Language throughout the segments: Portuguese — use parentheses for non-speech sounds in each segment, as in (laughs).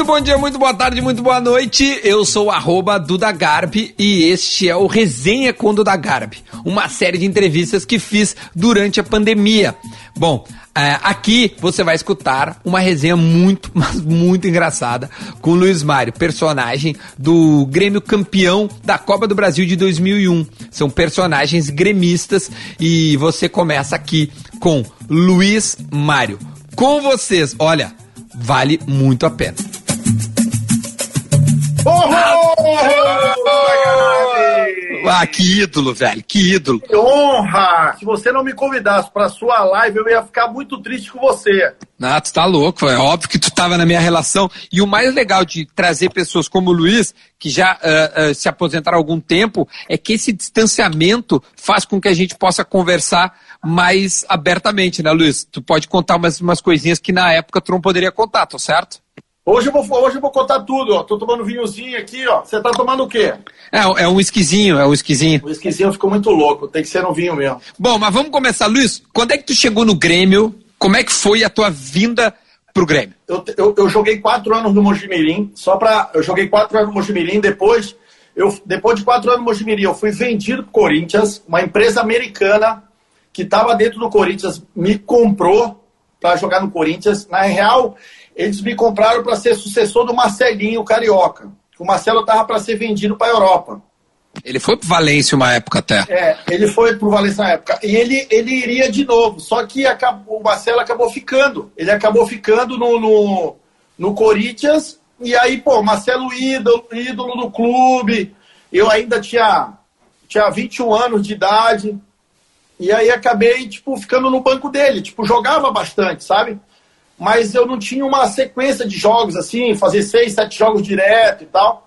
Muito bom dia, muito boa tarde, muito boa noite. Eu sou arroba Duda Garbi e este é o Resenha com Duda Garbi, uma série de entrevistas que fiz durante a pandemia. Bom, é, aqui você vai escutar uma resenha muito, (laughs) mas muito engraçada com o Luiz Mário, personagem do Grêmio campeão da Copa do Brasil de 2001. São personagens gremistas e você começa aqui com Luiz Mário. Com vocês, olha, vale muito a pena. Ah, que ídolo, velho, que ídolo. Que honra! Se você não me convidasse para sua live, eu ia ficar muito triste com você. Ah, tu tá louco, é óbvio que tu tava na minha relação. E o mais legal de trazer pessoas como o Luiz, que já uh, uh, se aposentaram há algum tempo, é que esse distanciamento faz com que a gente possa conversar mais abertamente, né, Luiz? Tu pode contar umas, umas coisinhas que na época tu não poderia contar, tá certo? Hoje eu, vou, hoje eu vou contar tudo, ó. Tô tomando vinhozinho aqui, ó. Você tá tomando o quê? É, é um esquisinho, é um esquisinho. O esquisinho ficou muito louco, tem que ser um vinho mesmo. Bom, mas vamos começar, Luiz. Quando é que tu chegou no Grêmio? Como é que foi a tua vinda pro Grêmio? Eu, eu, eu joguei quatro anos no Mojimirim, só pra. Eu joguei quatro anos no Mojimirim, depois. Eu, depois de quatro anos no Mojimirim, eu fui vendido pro Corinthians, uma empresa americana que estava dentro do Corinthians me comprou para jogar no Corinthians. Na real, eles me compraram para ser sucessor do Marcelinho Carioca. O Marcelo estava para ser vendido para a Europa. Ele foi para Valência uma época até. É, ele foi para o Valência na época. E ele, ele iria de novo, só que acabou, o Marcelo acabou ficando. Ele acabou ficando no, no, no Corinthians. E aí, pô, Marcelo ídolo, ídolo do clube. Eu ainda tinha, tinha 21 anos de idade. E aí acabei, tipo, ficando no banco dele. Tipo, jogava bastante, sabe? Mas eu não tinha uma sequência de jogos, assim, fazer seis, sete jogos direto e tal.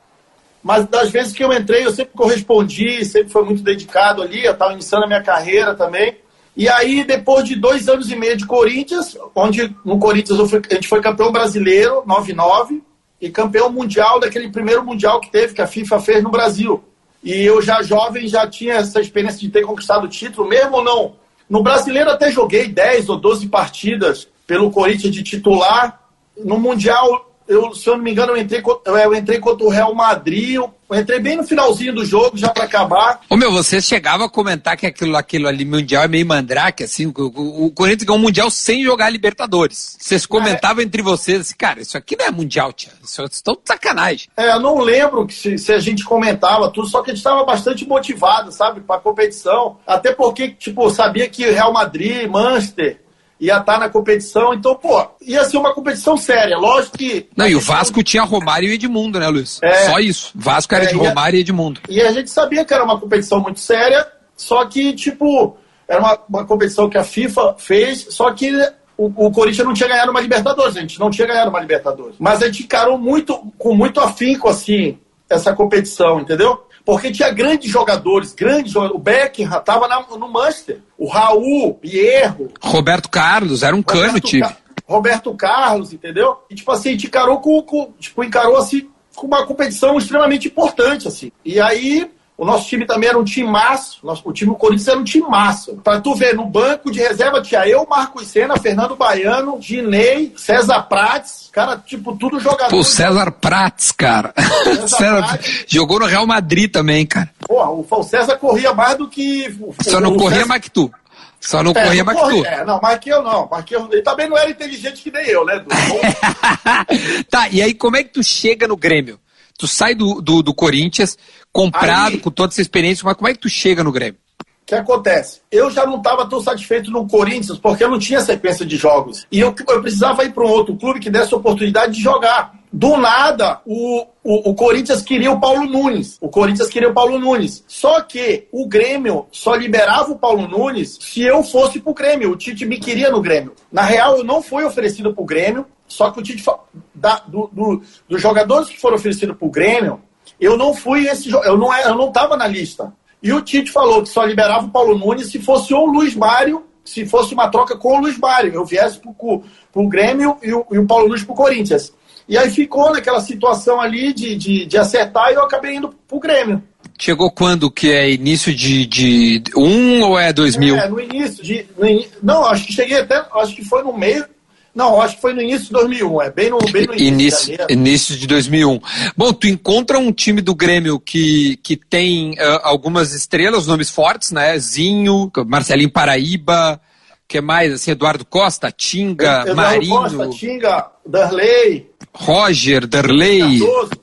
Mas das vezes que eu entrei, eu sempre correspondi, sempre foi muito dedicado ali. Eu estava iniciando a minha carreira também. E aí, depois de dois anos e meio de Corinthians, onde no Corinthians fui, a gente foi campeão brasileiro, 9-9, e campeão mundial daquele primeiro mundial que teve, que a FIFA fez no Brasil. E eu já jovem já tinha essa experiência de ter conquistado o título, mesmo ou não. No brasileiro até joguei 10 ou 12 partidas pelo Corinthians de titular. No Mundial eu, se eu não me engano, eu entrei, eu entrei contra o Real Madrid, eu entrei bem no finalzinho do jogo, já para acabar. Ô meu, você chegava a comentar que aquilo, aquilo ali, Mundial, é meio mandrake, assim, o, o, Corinthians ganhou um Mundial sem jogar Libertadores. Vocês comentavam é. entre vocês, assim, cara, isso aqui não é Mundial, tia, isso é tão sacanagem. É, eu não lembro que se, se, a gente comentava tudo, só que a gente estava bastante motivado, sabe, pra competição. Até porque, tipo, sabia que Real Madrid, Manchester, ia estar tá na competição. Então, pô, ia ser uma competição séria. Lógico que. Não, e o Vasco tinha Romário e Edmundo, né, Luiz? É, só isso. Vasco era é, de Romário e, Edmundo. E a gente sabia que era uma competição muito séria, só que, tipo, era uma, uma competição que a FIFA fez, só que o, o, Corinthians não tinha ganhado uma Libertadores, a gente não tinha ganhado uma Libertadores. Mas a gente encarou muito, com muito afinco, assim, essa competição, entendeu? Porque tinha grandes jogadores, grandes jogadores. O Beckham estava no Manchester. O Raul, Hierro. Roberto Carlos, era um Roberto cano, time. Ca... Roberto Carlos, entendeu? E, tipo assim, a gente encarou com, com, tipo, encarou assim com uma competição extremamente importante, assim. E aí, o nosso time também era um time massa. O time do Corinthians era um time massa. Pra tu ver, no banco de reserva tinha eu, Marcos Senna, Fernando Baiano, Ginei, César Prates. Cara, tipo, tudo jogador. Pô, César Prates, cara. César (laughs) César Prates. Jogou no Real Madrid também, cara. Porra, o César corria mais do que. Só não corria César... mais que tu. Só não é, corria mais que tu. É, não, mais que eu não. Mais que eu... Ele também não era inteligente que nem eu, né? (laughs) tá, e aí como é que tu chega no Grêmio? Tu sai do, do, do Corinthians, comprado, Aí, com toda essa experiência, mas como é que tu chega no Grêmio? O que acontece? Eu já não estava tão satisfeito no Corinthians, porque eu não tinha sequência de jogos. E eu, eu precisava ir para um outro clube que desse oportunidade de jogar. Do nada, o, o, o, Corinthians queria o Paulo Nunes. O Corinthians queria o Paulo Nunes. Só que o Grêmio só liberava o Paulo Nunes se eu fosse pro Grêmio. O Tite me queria no Grêmio. Na real, eu não fui oferecido pro Grêmio. Só que o Tite, da, do, do, dos jogadores que foram oferecidos pro Grêmio, eu não fui esse eu não eu não estava na lista. E o Tite falou que só liberava o Paulo Nunes se fosse o Luiz Mário, se fosse uma troca com o Luiz Mário. Eu viesse pro, pro Grêmio e o, e o Paulo Nunes pro Corinthians. E aí ficou naquela situação ali de, de, de acertar e eu acabei indo pro Grêmio. Chegou quando? Que é início de, de um ou é 2000? É, no início. De, no in... Não, acho que cheguei até. Acho que foi no meio Não, acho que foi no início de 2001, é bem no, bem no início. Início, início de 2001. Bom, tu encontra um time do Grêmio que, que tem uh, algumas estrelas, nomes fortes, né? Zinho, Marcelinho Paraíba, que mais? Assim, Eduardo Costa, Tinga, Eduardo Marinho. Costa, Tinga, Darley. Roger, Darley. Cardoso.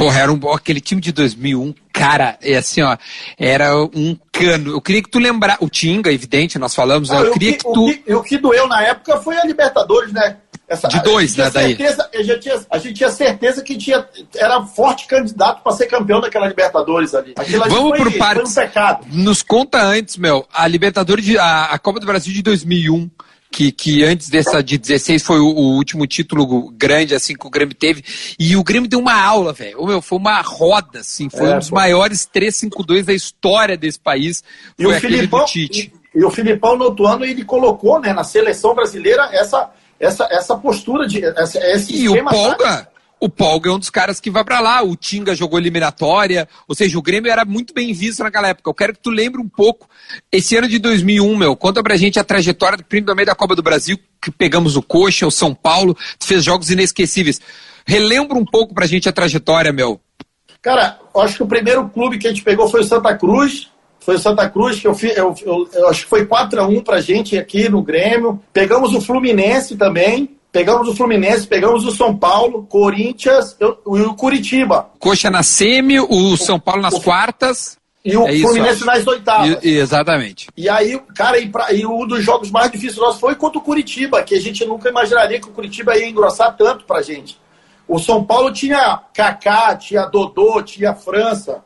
Porra, era um, aquele time de 2001, cara, é assim, ó, era um cano. Eu queria que tu lembrasse, o Tinga, evidente, nós falamos, né? Eu queria que, que tu... O que, o que doeu na época foi a Libertadores, né? Essa, de dois, né, daí? Certeza, tinha, a gente tinha certeza que tinha, era forte candidato para ser campeão daquela Libertadores ali. Vamos foi, por partes. Um. Nos conta antes, meu, a Libertadores, de, a, a Copa do Brasil de 2001, que, que antes dessa de 16 foi o, o, último título grande assim que o Grêmio teve. E o Grêmio deu uma aula, velho. Foi uma roda, assim. Foi é, um dos pô. maiores 3-5-2 da história desse país. E foi o Filipão, e, e, o Filipão, no outro ano, ele colocou né, na seleção brasileira essa, essa, essa postura de. Essa, esse e o Polga, o Polga é um dos caras que vai para lá. O Tinga jogou eliminatória. Ou seja, o Grêmio era muito bem visto naquela época. Eu quero que tu lembre um pouco. Esse ano de 2001, meu, conta pra gente a trajetória do primeiro meio da Copa do Brasil, que pegamos o Coxa, o São Paulo. Tu fez jogos inesquecíveis. Relembra um pouco pra gente a trajetória, meu. Cara, acho que o primeiro clube que a gente pegou foi o Santa Cruz. Foi o Santa Cruz, que eu, eu, eu, eu acho que foi 4x1 pra gente aqui no Grêmio. Pegamos o Fluminense também. Pegamos o Fluminense, pegamos o São Paulo, Corinthians e o Curitiba. Coxa na semi, o São Paulo nas o, quartas. E o é Fluminense isso, nas oitavas. E, exatamente. E aí, cara, e, pra, e, um dos jogos mais difíceis nossos foi contra o Curitiba, que a gente nunca imaginaria que o Curitiba ia engrossar tanto pra gente. O São Paulo tinha Kaká, tinha Dodô, tinha França.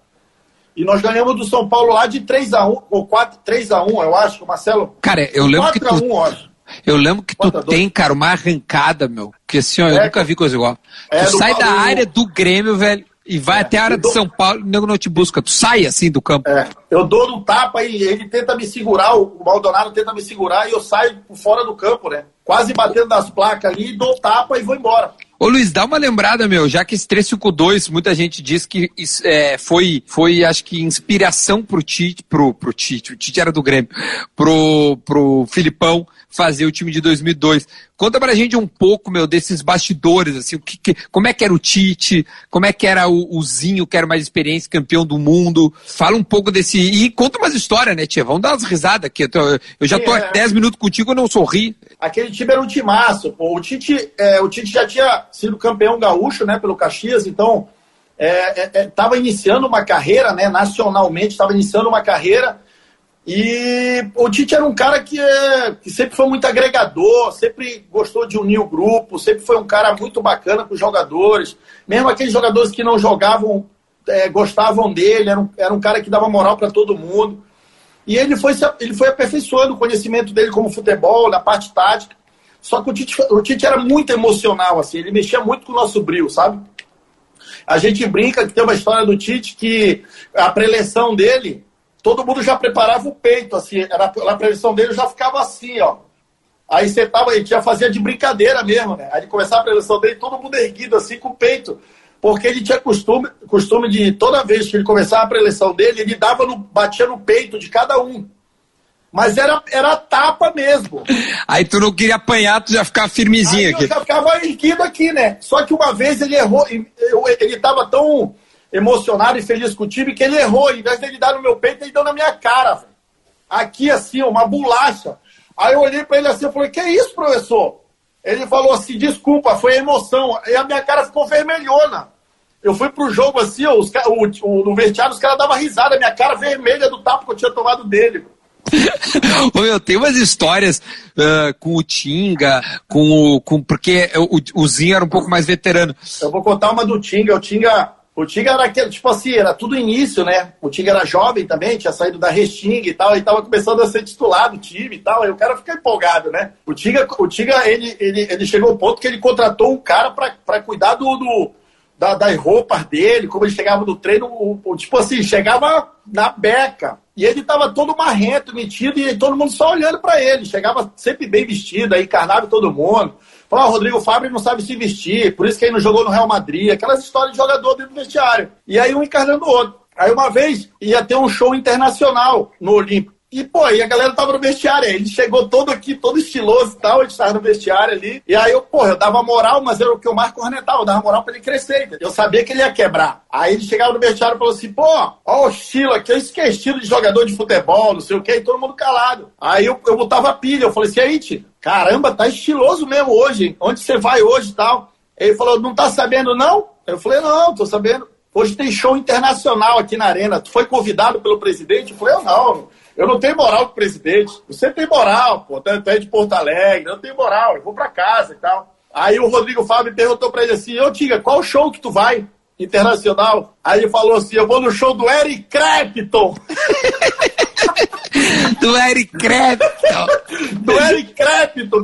E nós ganhamos do São Paulo lá de 3x1, ou 4, 3x1, eu acho, Marcelo. Cara, eu lembro 4 que tu... 1, acho. Eu lembro que tu tem, cara, uma arrancada, meu. Que assim, ó, eu é, nunca vi coisa igual. É, tu sai da área do Grêmio, velho, e vai é, até a área dou... de São Paulo, o nego não te busca. Tu sai assim do campo. É, eu dou no tapa e ele tenta me segurar, o Maldonado tenta me segurar e eu saio por fora do campo, né? Quase batendo nas placas ali, dou tapa e vou embora. Ô Luiz, dá uma lembrada, meu, já que esse 352, muita gente diz que é, foi, foi, acho que, inspiração pro Tite, pro, pro Tite, o Tite era do Grêmio, pro, pro Filipão fazer o time de 2002. Conta pra gente um pouco, meu, desses bastidores, assim, o que, que como é que era o Tite, como é que era o, o Zinho, que era mais experiência, campeão do mundo. Fala um pouco desse. E conta umas histórias, né, tia? Vamos dar umas risadas aqui. Eu já tô há 10 é. minutos contigo e não sorri. Aquele time era um timaço. Pô. O Tite, é, o Tite já tinha sido campeão gaúcho, né, pelo Caxias, então estava é, é, iniciando uma carreira, né, nacionalmente, estava iniciando uma carreira e o Tite era um cara que, é, que sempre foi muito agregador, sempre gostou de unir o grupo, sempre foi um cara muito bacana com os jogadores. Mesmo aqueles jogadores que não jogavam, é, gostavam dele, era um, era um cara que dava moral para todo mundo. E ele foi, ele foi aperfeiçoando o conhecimento dele como futebol, na parte tática. Só que o Tite, o Tite era muito emocional, assim, ele mexia muito com o nosso brilho, sabe? A gente brinca que tem uma história do Tite que a preleção dele todo mundo já preparava o peito, assim, era, a previsão dele já ficava assim, ó. Aí você tava, ele já fazia de brincadeira mesmo, né? Aí começava a previsão dele, todo mundo erguido assim com o peito. Porque ele tinha costume, costume de, toda vez que ele começava a preleção dele, ele dava no, batia no peito de cada um. Mas era, era tapa mesmo. Aí tu não queria apanhar, tu já ficava firmezinho Aí aqui. Eu já ficava erguido aqui, né? Só que uma vez ele errou, ele tava tão emocionado e feliz com o time, que ele errou. Em vez dele dar no meu peito, ele deu na minha cara. Véio. Aqui, assim, uma bolacha. Aí eu olhei para ele assim e falei, que isso, professor? Ele falou assim, desculpa, foi emoção. E a minha cara ficou vermelhona. Eu fui pro jogo assim, os, o, o, no vestiário os caras davam risada, minha cara vermelha do tapa que eu tinha tomado dele. (laughs) Ô, meu, tem umas histórias uh, com o Tinga, com o. Com, porque o, o Zinho era um pouco mais veterano. Eu vou contar uma do Tinga. O Tinga, o Tiga era aquele, tipo assim, era tudo início, né? O Tiga era jovem também, tinha saído da Resting e tal, e tava começando a ser titular do time e tal, aí o cara fica empolgado, né? O Tiga, o Tiga ele, ele, ele chegou ao ponto que ele contratou um cara para cuidar do, do da, das roupas dele, como ele chegava no treino, o, o, tipo assim, chegava na beca. E ele tava todo marrento, metido, e todo mundo só olhando para ele. Chegava sempre bem vestido, aí encarnava todo mundo. Falou, ah, Rodrigo Fábio não sabe se vestir, por isso que ele não jogou no Real Madrid. Aquelas histórias de jogador dentro do vestiário. E aí um encarnando o outro. Aí uma vez ia ter um show internacional no Olímpico. E, pô, e a galera tava no vestiário. Ele chegou todo aqui, todo estiloso e tal. A gente tava no vestiário ali. E aí eu, pô, eu dava moral, mas era o que o Marco cornetava. Eu dava moral pra ele crescer. Eu sabia que ele ia quebrar. Aí ele chegava no vestiário e falou assim: pô, ó o estilo aqui. Isso que é estilo de jogador de futebol, não sei o quê. E todo mundo calado. Aí eu, eu botava pilha. Eu falei assim: aí, tio, caramba, tá estiloso mesmo hoje. Onde você vai hoje e tal? Ele falou: não tá sabendo não? Eu falei: não, tô sabendo. Hoje tem show internacional aqui na Arena. Tu foi convidado pelo presidente? Eu falei: eu não. Eu não tenho moral com o presidente. Você tem moral, pô. Tu é de Porto Alegre. Eu tenho moral. Eu vou pra casa e tal. Aí o Rodrigo Fábio perguntou pra ele assim: Ô, Tiga, qual show que tu vai? Internacional. Aí ele falou assim: Eu vou no show do Eric Clapton. (laughs) do Eric Clapton. (laughs) do Eric Clapton.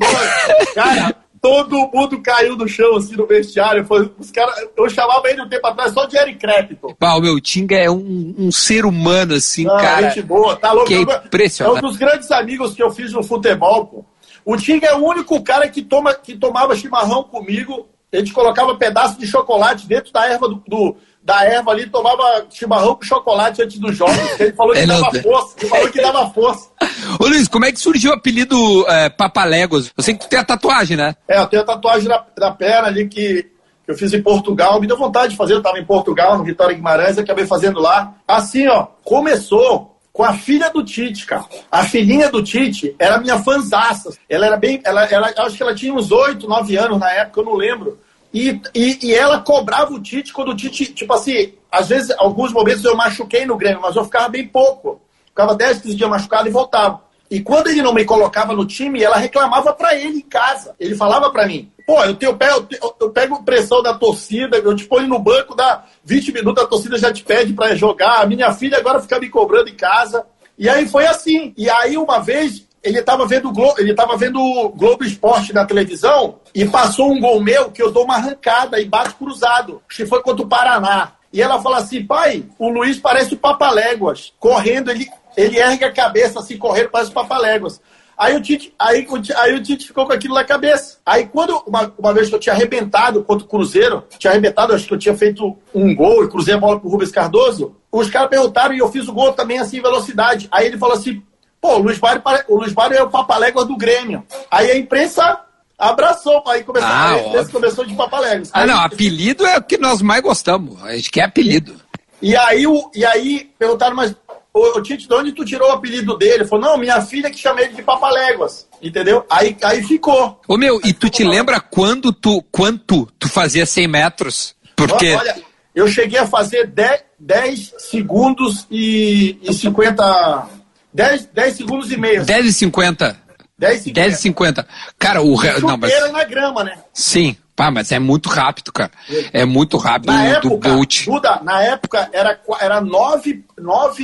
Cara, todo mundo caiu no chão, assim, no vestiário. Foi, os cara, eu chamava ele um tempo atrás só de Eric Clapton. O meu Tinga é um, um ser humano, assim, Não, cara. Gente boa, tá louco. Que é impressionante. É um dos grandes amigos que eu fiz no futebol, pô. O Tinga é o único cara que, toma, que tomava chimarrão comigo. A gente colocava pedaço de chocolate dentro da erva do, do da erva ali, tomava chimarrão com chocolate antes dos jogos. Ele falou que é, dava força. Ele falou que dava força. Ô Luiz, como é que surgiu o apelido é, Papaléguas? Eu sei que tu tem a tatuagem, né? É, eu tenho a tatuagem na, na perna ali que, que eu fiz em Portugal. Me deu vontade de fazer, eu estava em Portugal, no Vitória Guimarães, acabei fazendo lá. Assim, ó, começou com a filha do Tite, cara. A filhinha do Tite era minha fanzaça. Ela era bem. Ela, ela, acho que ela tinha uns 8, 9 anos na época, eu não lembro. E, e, e, ela cobrava o Tite quando o Tite, tipo assim, às vezes, alguns momentos eu machuquei no Grêmio, mas eu ficava bem pouco. Ficava 10, 15 dias machucado e voltava. E quando ele não me colocava no time, ela reclamava para ele em casa. Ele falava para mim: pô, eu, tenho, eu, eu, eu pego pressão da torcida, eu te ponho no banco, dá 20 minutos, a torcida já te pede para jogar. A minha filha agora fica me cobrando em casa. E aí foi assim. E aí, uma vez, ele estava vendo Globo, ele tava vendo Globo Esporte na televisão e passou um gol meu que eu dou uma arrancada e bato cruzado, que foi contra o Paraná. E ela fala assim, pai, o Luiz parece o Papaléguas. Correndo, ele, ele ergue a cabeça assim, correndo, parece o Papaléguas. Aí o, Tite, aí, aí o Tite ficou com aquilo na cabeça. Aí quando, uma, uma vez que eu tinha arrebentado contra o Cruzeiro, tinha arrebentado, acho que eu tinha feito um gol e cruzei a bola pro Rubens Cardoso, os caras perguntaram e eu fiz o gol também assim em velocidade. Aí ele falou assim, pô, o Luiz Mário, o Luiz Mário é o Papaléguas do Grêmio. Aí a imprensa abraçou, aí começou, ah, aí começou de Papaléguas. Ah, não, apelido é o que nós mais gostamos. A gente quer apelido. E aí, e aí perguntaram, mas o Tite, de onde tu tirou o apelido dele? Ele falou, não, minha filha que chamei ele de Papaléguas. Entendeu? Aí, aí ficou. Ô meu, e tu te lembra quando tu, quanto tu fazia 100 metros? Porque... Olha, eu cheguei a fazer 10, 10 segundos e, e 50... 10, 10 segundos e meio. 10 e 50. 10 e 10 e 50. Cara, o... Não, mas... na grama, né? Sim. Pá, mas é muito rápido, cara. É muito rápido na do época, Bolt. Duda, na época era, era nove, nove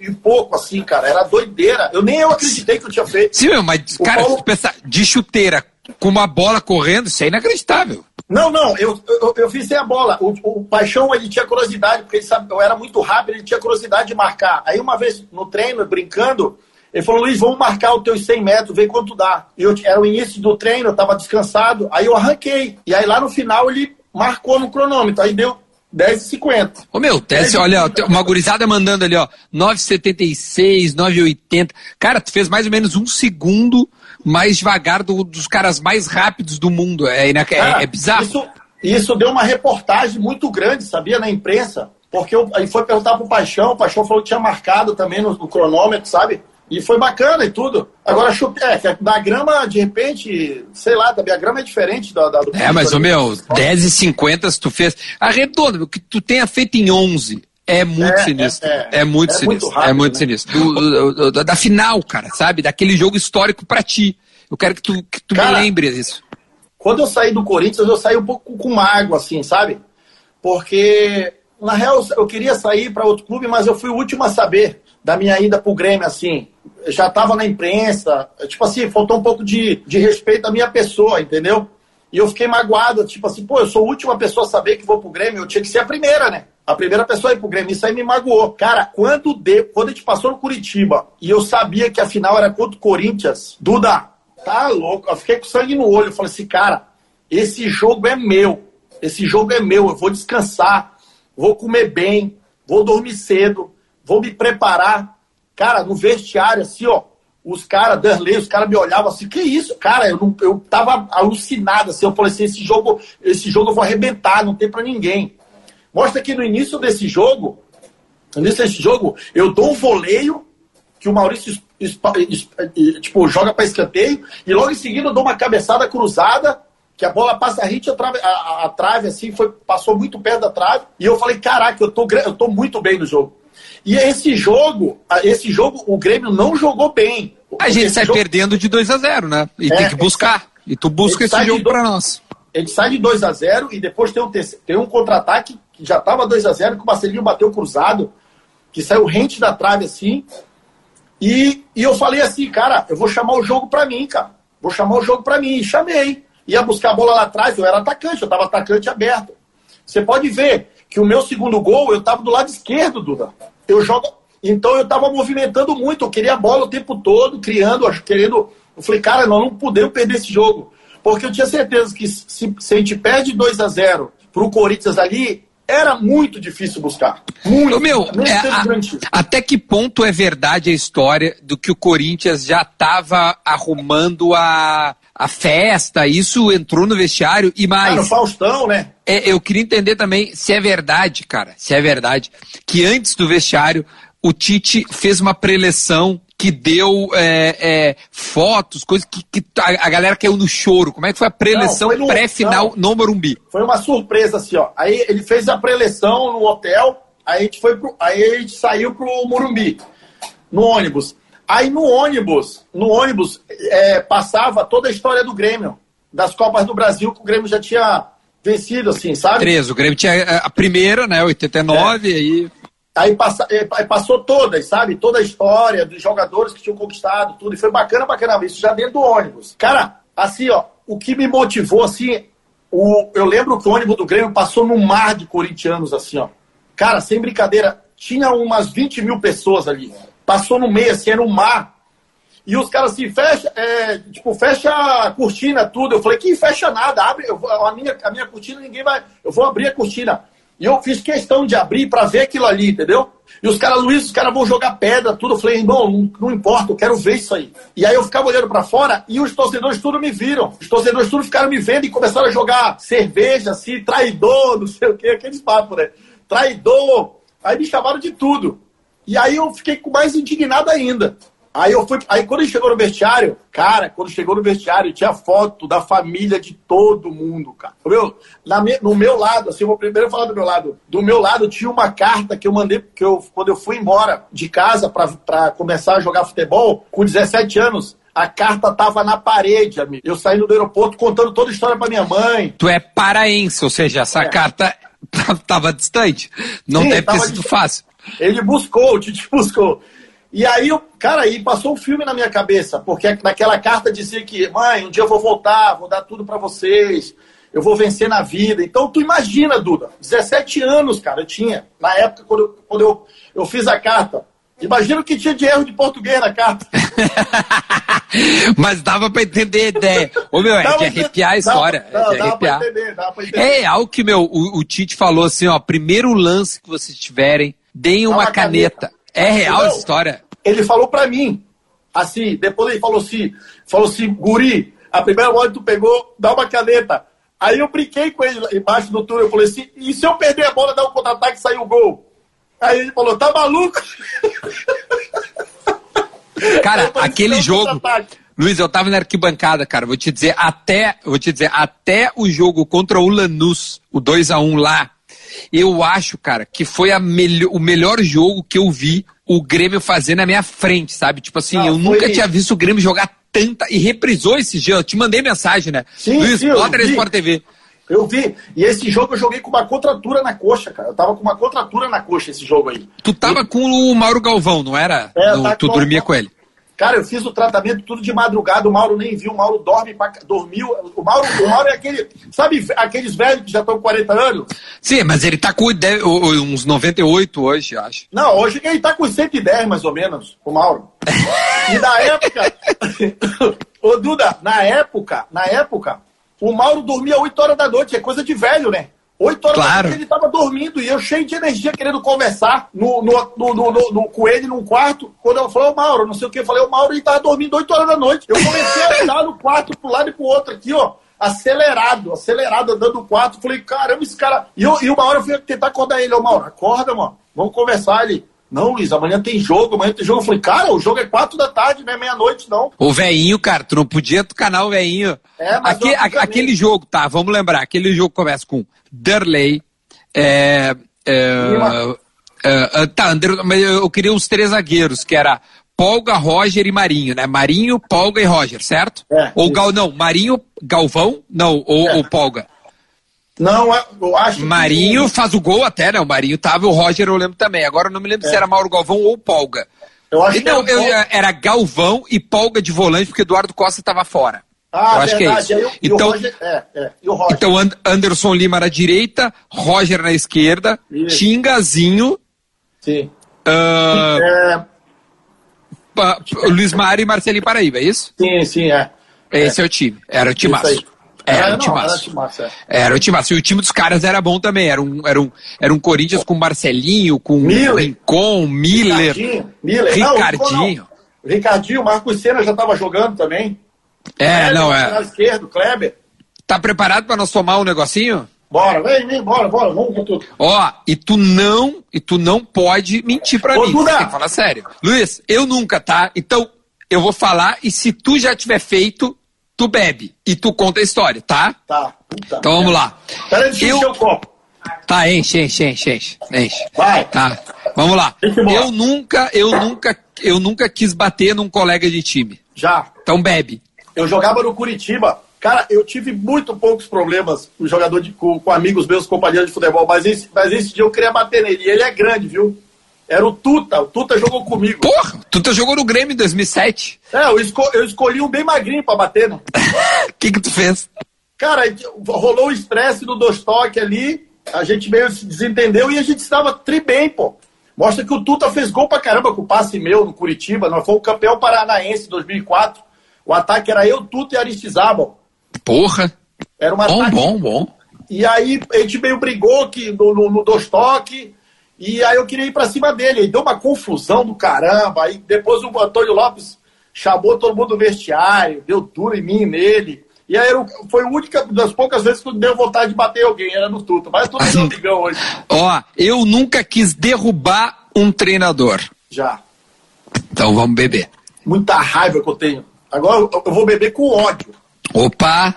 e pouco, assim, cara. Era doideira. Eu nem eu acreditei que eu tinha feito. Sim, meu, mas, o cara, Paulo... pensar, de chuteira, com uma bola correndo, isso é inacreditável. Não, não, eu, eu, eu fiz sem a bola. O, o Paixão, ele tinha curiosidade, porque ele sabe, eu era muito rápido, ele tinha curiosidade de marcar. Aí uma vez no treino, brincando, ele falou, Luiz, vamos marcar os teus 100 metros, vê quanto dá. E eu, era o início do treino, eu estava descansado, aí eu arranquei. E aí lá no final ele marcou no cronômetro, aí deu 10,50. Ô meu, Tess, olha, uma gurizada mandando ali, ó, 9,76, 9,80. Cara, tu fez mais ou menos um segundo mais devagar do, dos caras mais rápidos do mundo. É, é, Cara, é bizarro. Isso, isso deu uma reportagem muito grande, sabia, na imprensa. Porque eu, aí foi perguntar pro Paixão, o Paixão falou que tinha marcado também no, no cronômetro, sabe? E foi bacana e tudo. Agora, é, na grama, de repente, sei lá, também a grama é diferente da, da do É, mas, o meu, 10 e 50 se tu fez. Arredonda, o que tu tenha feito em 11 é muito é, sinistro. É, é, é muito é sinistro. Muito rápido, é muito né? sinistro. Do, do, do, da final, cara, sabe? Daquele jogo histórico pra ti. Eu quero que tu, que tu cara, me lembre disso. Quando eu saí do Corinthians, eu saí um pouco com mágoa, assim, sabe? Porque, na real, eu queria sair para outro clube, mas eu fui o último a saber da minha ida pro Grêmio, assim já estava na imprensa, tipo assim, faltou um pouco de, de respeito à minha pessoa, entendeu? E eu fiquei magoado, tipo assim, pô, eu sou a última pessoa a saber que vou pro Grêmio, eu tinha que ser a primeira, né? A primeira pessoa a ir pro Grêmio, isso aí me magoou. Cara, quando, de, quando a gente passou no Curitiba e eu sabia que a final era contra o Corinthians, Duda, tá louco, eu fiquei com sangue no olho, eu falei assim, cara, esse jogo é meu, esse jogo é meu, eu vou descansar, vou comer bem, vou dormir cedo, vou me preparar Cara, no vestiário, assim, ó, os caras, Darley, os caras me olhavam assim, que isso, cara? Eu, não, eu tava alucinado, assim, eu falei assim, esse jogo, esse jogo eu vou arrebentar, não tem para ninguém. Mostra que no início desse jogo, no início desse jogo, eu dou um voleio que o Maurício tipo, joga para escanteio, e logo em seguida eu dou uma cabeçada cruzada, que a bola passa a hit, a trave, a, a trave assim, foi, passou muito perto da trave, e eu falei, caraca, eu tô, eu tô muito bem no jogo. E esse jogo, esse jogo, o Grêmio não jogou bem. A gente esse sai jogo... perdendo de 2 a 0 né? E é, tem que buscar. E tu busca esse jogo para nós. Ele sai de 2 a 0 e depois tem um, tem um contra-ataque que já tava 2 a 0 que o Marcelinho bateu cruzado, que saiu rente da trave assim. E, e eu falei assim, cara, eu vou chamar o jogo para mim, cara. Vou chamar o jogo para mim. E chamei. Ia buscar a bola lá atrás, eu era atacante, eu tava atacante aberto. Você pode ver que o meu segundo gol, eu tava do lado esquerdo, Duda eu jogo. Então eu estava movimentando muito, eu queria a bola o tempo todo, criando, querendo. Eu falei, cara, nós não podemos perder esse jogo. Porque eu tinha certeza que se, se a gente perde 2 a 0 para o Corinthians ali, era muito difícil buscar. Muito. Meu, é, a, até que ponto é verdade a história do que o Corinthians já estava arrumando a, a festa, isso entrou no vestiário e mais. Ah, no Faustão, né? É, eu queria entender também se é verdade, cara, se é verdade, que antes do vestiário o Tite fez uma preleção que deu é, é, fotos, coisas que, que a, a, galera caiu no choro. Como é que foi a preleção pré-final no Morumbi? Foi uma surpresa, assim, ó. Aí ele fez a preleção no hotel, aí a gente, foi pro, aí a gente saiu pro Morumbi, no ônibus. Aí no ônibus, no ônibus, é, passava toda a história do Grêmio, das Copas do Brasil, que o Grêmio já tinha vencido, assim, sabe? Três, o Grêmio tinha a primeira, né, 89, é. aí Aí, passa, eh, aí passou todas, sabe? Toda a história dos jogadores que tinham conquistado, tudo. E foi bacana, bacana. Isso já dentro do ônibus. Cara, assim, ó, o que me motivou, assim, o, eu lembro que o ônibus do Grêmio passou num mar de corintianos, assim, ó. Cara, sem brincadeira, tinha umas 20 mil pessoas ali. Passou no meio, assim, era um mar. E os caras assim, fecha, é, tipo, fecha a cortina, tudo. Eu falei, que fecha nada, abre, eu, a, minha, a minha cortina, ninguém vai. Eu vou abrir a cortina. E eu fiz questão de abrir para ver aquilo ali, entendeu? E os caras, Luiz, os caras vão jogar pedra, tudo. Eu falei, irmão, não, não importa, eu quero ver isso aí. E aí eu ficava olhando para fora e os torcedores tudo me viram. Os torcedores tudo ficaram me vendo e começaram a jogar cerveja, assim, traidor, não sei o quê, aqueles papos, né? Traidor. Aí me chamaram de tudo. E aí eu fiquei mais indignado ainda. Aí eu fui. Aí quando chegou no vestiário, cara, quando chegou no vestiário, tinha foto da família de todo mundo, cara. Meu, na me, no meu lado, assim, eu vou primeiro falar do meu lado. Do meu lado tinha uma carta que eu mandei, que eu, quando eu fui embora de casa para começar a jogar futebol, com 17 anos, a carta tava na parede, amigo. Eu saindo do aeroporto contando toda a história para minha mãe. Tu é paraense, ou seja, essa é. carta (laughs) tava distante. Não Sim, deve ter sido fácil. Ele buscou, o Tite (laughs) buscou. E aí, cara, aí passou um filme na minha cabeça, porque naquela carta dizia que, mãe, um dia eu vou voltar, vou dar tudo para vocês, eu vou vencer na vida. Então, tu imagina, Duda, 17 anos, cara, eu tinha, na época, quando eu, quando eu, eu fiz a carta. Imagina o que tinha de erro de português na carta. (laughs) Mas dava pra entender a ideia. Ô, meu, é de arrepiar a história. Dava, é de arrepiar. Dava pra entender, dava pra entender. É algo que, meu, o, o Tite falou assim, ó, primeiro lance que vocês tiverem, deem uma, uma caneta. caneta. É real essa história? Ele falou para mim, assim, depois ele falou assim, falou assim, guri, a primeira bola que tu pegou, dá uma caneta. Aí eu brinquei com ele embaixo do túnel, eu falei assim, e se eu perder a bola, dar um contra-ataque e sair o gol? Aí ele falou, tá maluco? (laughs) Cara, aquele jogo... Luiz, eu tava na arquibancada, cara. Vou te dizer, até, vou te dizer, até o jogo contra o Lanús, o 2 a 1 lá, eu acho, cara, que foi o melhor jogo que eu vi o Grêmio fazer na minha frente, sabe? Tipo assim, eu nunca isso. tinha visto o Grêmio jogar tanta. E reprisou esse dia. Eu te mandei mensagem, né? Sim, Luiz, sim, bota na Sport TV. Eu vi. E esse jogo eu joguei com uma contratura na coxa, cara. Eu tava com uma contratura na coxa esse jogo aí. Tu tava com o Mauro Galvão, não era? É, no, tu dormia com ele. Cara, eu fiz o tratamento tudo de madrugada, o Mauro nem viu, o Mauro dorme, pra, dormiu. O Mauro, o Mauro é aquele. Sabe aqueles velhos que já estão com 40 anos? Sim, mas ele tá com uns 98 hoje, acho. Não, hoje ele tá com 110 mais ou menos, o Mauro. E na (laughs) época. (laughs) Ô, Duda, na época, na época, o Mauro dormia 8 horas da noite, é coisa de velho, né? 8 horas Claro. da noite ele tava dormindo e eu cheio de energia querendo conversar no, no, no, no- com ele num quarto. Quando ela falou, ô Mauro, não sei o que, eu falei, o Mauro ele tava dormindo 8 horas da noite. Eu comecei a andar no quarto pro lado e pro outro aqui, ó. Acelerado, acelerado, andando no quarto. Falei, caramba, esse cara. E, eu, e uma hora eu fui tentar acordar ele, ô Mauro, acorda, mano. Vamos conversar. Ele, não, Luiz, amanhã tem jogo, amanhã tem jogo. Eu falei, cara, o jogo é 4 da tarde, não é meia-noite, não. O veinho, cara, tu não podia tocar o veinho. É, mas Aque- a- aquele jogo, tá, vamos lembrar, aquele jogo começa com Derley, é, é, é, é, tá, eu queria os três zagueiros, que era Polga, Roger e Marinho, né? Marinho, Polga e Roger, certo? É, ou. Gal, não, Marinho, Galvão, não, ou, É. ou Polga. Não, é- eu acho que- Marinho faz o gol até, né? O Marinho tava, o Roger eu lembro também. Agora eu não me lembro se era Mauro Galvão ou Polga. Eu acho que Não, era eu- era Galvão e Polga de volante, porque Eduardo Costa tava fora. Ah, eu acho verdade. que é isso. Então, Roger- é, é. Então And- Anderson Lima na direita, Roger na esquerda, Isso. Tingazinho, Sim. ah, É, Luiz Mário e Marcelinho Paraíba, é isso? sim, sim, é. Esse é, o time. Era o timaço. Isso aí. Era É, o timaço. Era timaço, é. Era o timaço. E o time dos caras era bom também. Era um, era um, era um Corinthians com Marcelinho, com Miller. Rincon, Miller, Ricardinho, Miller. Ricardinho. não. Ricardinho, Marcos Senna já estava jogando também. É, Kleber, não, é. esquerdo, Kleber. Tá preparado pra nós tomar um negocinho? Bora, vem, vem, bora, bora, vamos com tudo. Ó, e tu não, e tu não pode mentir pra Ô, mim. Duda. Tem que falar sério. Luiz, eu nunca, tá? Então, eu vou falar e se tu já tiver feito, tu bebe e tu conta a história, tá? Tá. Puta Então vamos lá. Peraí, deixa eu encher o copo. tá, enche, enche, enche, enche, enche. Vai. Tá. Vamos lá. Eu nunca, eu nunca, eu nunca quis bater num colega de time. Já. Então bebe. Eu jogava no Curitiba. Cara, eu tive muito poucos problemas com jogador de, com, com amigos meus, companheiros de futebol, mas esse, mas esse dia eu queria bater nele. E ele é grande, viu? Era o Tuta. O Tuta jogou comigo. Porra, tu tá jogou no Grêmio em 2007. É, eu, esco- eu escolhi um bem magrinho pra bater, né? O (laughs) que que tu fez? Cara, rolou o estresse do Dostock ali, a gente meio se desentendeu e a gente estava tri bem, pô. Mostra que o Tuta fez gol pra caramba com o passe meu no Curitiba. Nós fomos campeão paranaense em 2004. O ataque era eu, Tuta e Aristizábal. Porra. Era uma Bom, ataque. bom, bom. E aí a gente meio brigou que, no, no, no Dostock. E aí eu queria ir pra cima dele. Aí deu uma confusão do caramba. Aí depois o Antônio Lopes chamou todo mundo do vestiário, deu duro em mim e nele. E aí o- foi a única das poucas vezes que deu vontade de bater alguém, era no Tuta. Mas tudo meu amigão hoje. Ó, eu nunca quis derrubar um treinador. Já. Então vamos beber. Muita raiva que eu tenho. Agora eu, eu vou beber com ódio. Opa,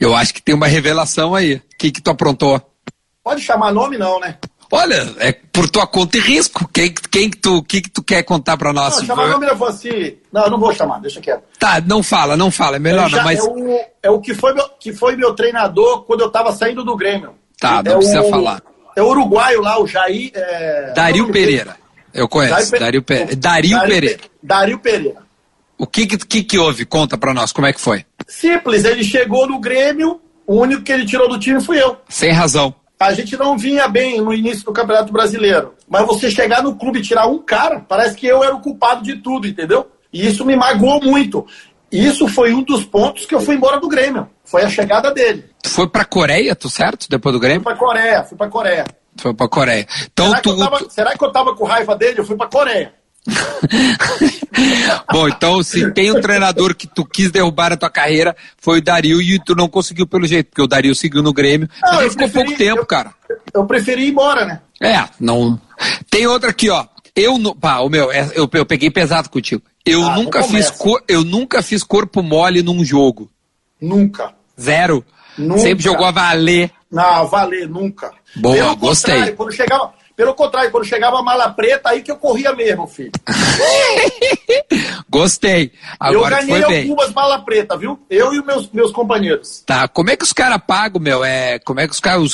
eu acho que tem uma revelação aí. O que que tu aprontou? Pode chamar nome, não, né? Olha, é por tua conta e risco. Quem, quem que tu, que que tu quer contar pra nós? Não, chamar nome eu vou assim. Não, não vou chamar, deixa quieto. Tá, não fala, não fala, é melhor Já não, mas é, o, é o que foi, meu, que foi meu treinador quando eu tava saindo do Grêmio. Tá, não é precisa o, falar. É o uruguaio lá, o Jair. É... Dario não, Pereira. Eu conheço, Pe- Dario Pereira. Dario Pereira. Pe- Dario Pereira. O que que, que que houve? Conta pra nós, como é que foi? Simples, ele chegou no Grêmio, o único que ele tirou do time fui eu. Sem razão. A gente não vinha bem no início do Campeonato Brasileiro. Mas você chegar no clube e tirar um cara, parece que eu era o culpado de tudo, entendeu? E isso me magoou muito. Isso foi um dos pontos que eu fui embora do Grêmio. Foi a chegada dele. Tu foi pra Coreia, tu certo? Depois do Fui Grêmio? pra Coreia, fui pra Coreia. Foi pra Coreia. Então Será que, tu, eu tava, será que eu tava com raiva dele? Eu fui pra Coreia. (laughs) Bom, então se tem um treinador que tu quis derrubar a tua carreira, foi o Dario e tu não conseguiu pelo jeito, porque o Dario seguiu no Grêmio. Não, mas ele ficou preferi- pouco tempo, eu- cara. Eu preferi ir embora, né? É, não. Tem outra aqui, ó. Eu não. Pá, o meu, é- eu, eu peguei pesado contigo. Eu Ah, nunca fiz cor, eu nunca fiz corpo mole num jogo. Nunca. Zero. Nunca. Sempre jogou a valer. Não, valer, nunca. Boa, Pelo gostei. Quando chegava, pelo contrário, quando chegava a mala preta, aí que eu corria mesmo, filho. (laughs) Gostei. eu Agora tu ganhei foi bem. algumas mala preta, viu? Eu e os meus, meus companheiros. Tá, como é que os caras pagam, meu? É, como é que os caras,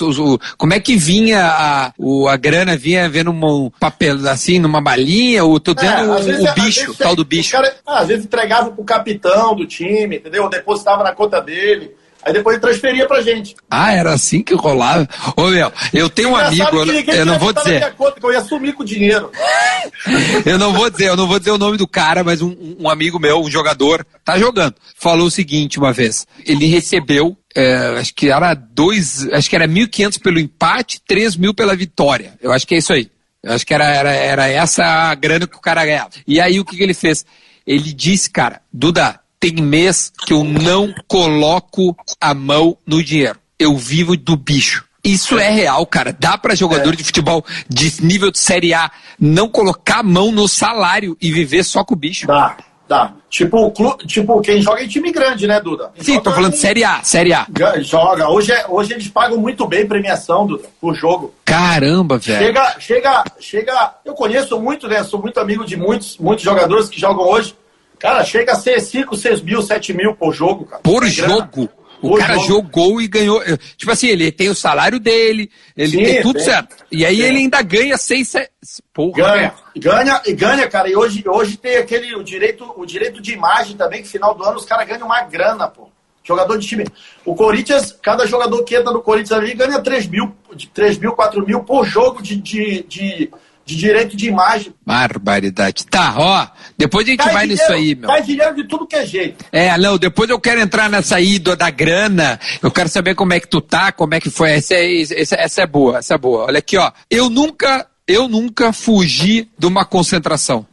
como é que vinha a, o, a grana vinha vendo um papel assim, numa balinha, ou tô dizendo É, o, às vezes- o bicho, o tal do bicho. cara- ah, às vezes entregava pro capitão do time, entendeu? Depositava na conta dele. Aí depois ele transferia pra gente. Ah, era assim que rolava. Ô, meu, eu tenho um amigo, eu, que não- ninguém eu não vou dizer. minha conta, que eu ia sumir com o dinheiro. (laughs) Eu não vou dizer, eu não vou dizer o nome do cara, mas um, um amigo meu, um jogador, tá jogando. Falou o seguinte uma vez: ele recebeu é, acho que era dois, acho que era 1.500 pelo empate, 3 mil pela vitória. Eu acho que é isso aí. Eu acho que era, era, era essa a grana que o cara ganhava. E aí o que, que ele fez? Ele disse, cara, Duda, tem mês que eu não coloco a mão no dinheiro. Eu vivo do bicho. Isso é real, cara. Dá para jogador é. de futebol de nível de Série A não colocar a mão no salário e viver só com o bicho? Dá, dá. Tipo, tipo quem joga em time grande, né, Duda? Sim, joga tô falando em... Série A, Série A. Joga. Hoje, é, hoje eles pagam muito bem premiação, Duda, por jogo. Caramba, velho. Chega, chega, chega. Eu conheço muito, né? Sou muito amigo de muitos, muitos jogadores que jogam hoje. Cara, chega a ser 5, 6 mil, 7 mil por jogo, cara. Por é jogo? O cara jogo. jogou e ganhou. Tipo assim, ele tem o salário dele, ele Sim, tem tudo certo. E aí ele ainda ganha 6, 7. Porra. Ganha, ganha, e ganha, cara. E hoje, hoje tem aquele o direito, o direito de imagem também, que final do ano os caras ganham uma grana, pô. Jogador de time. O Corinthians, cada jogador que entra no Corinthians ali ganha 3 mil, 3 mil, 4 mil por jogo de, de, de de direito de imagem. Barbaridade. Tá, ó, depois a gente cai vai dinheiro, nisso aí, meu. Cai dinheiro de tudo que é jeito. É, não, depois eu quero entrar nessa do, da grana, eu quero saber como é que tu tá, como é que foi, essa, essa, essa é boa, essa é boa. Olha aqui, ó, eu nunca, eu nunca fugi de uma concentração.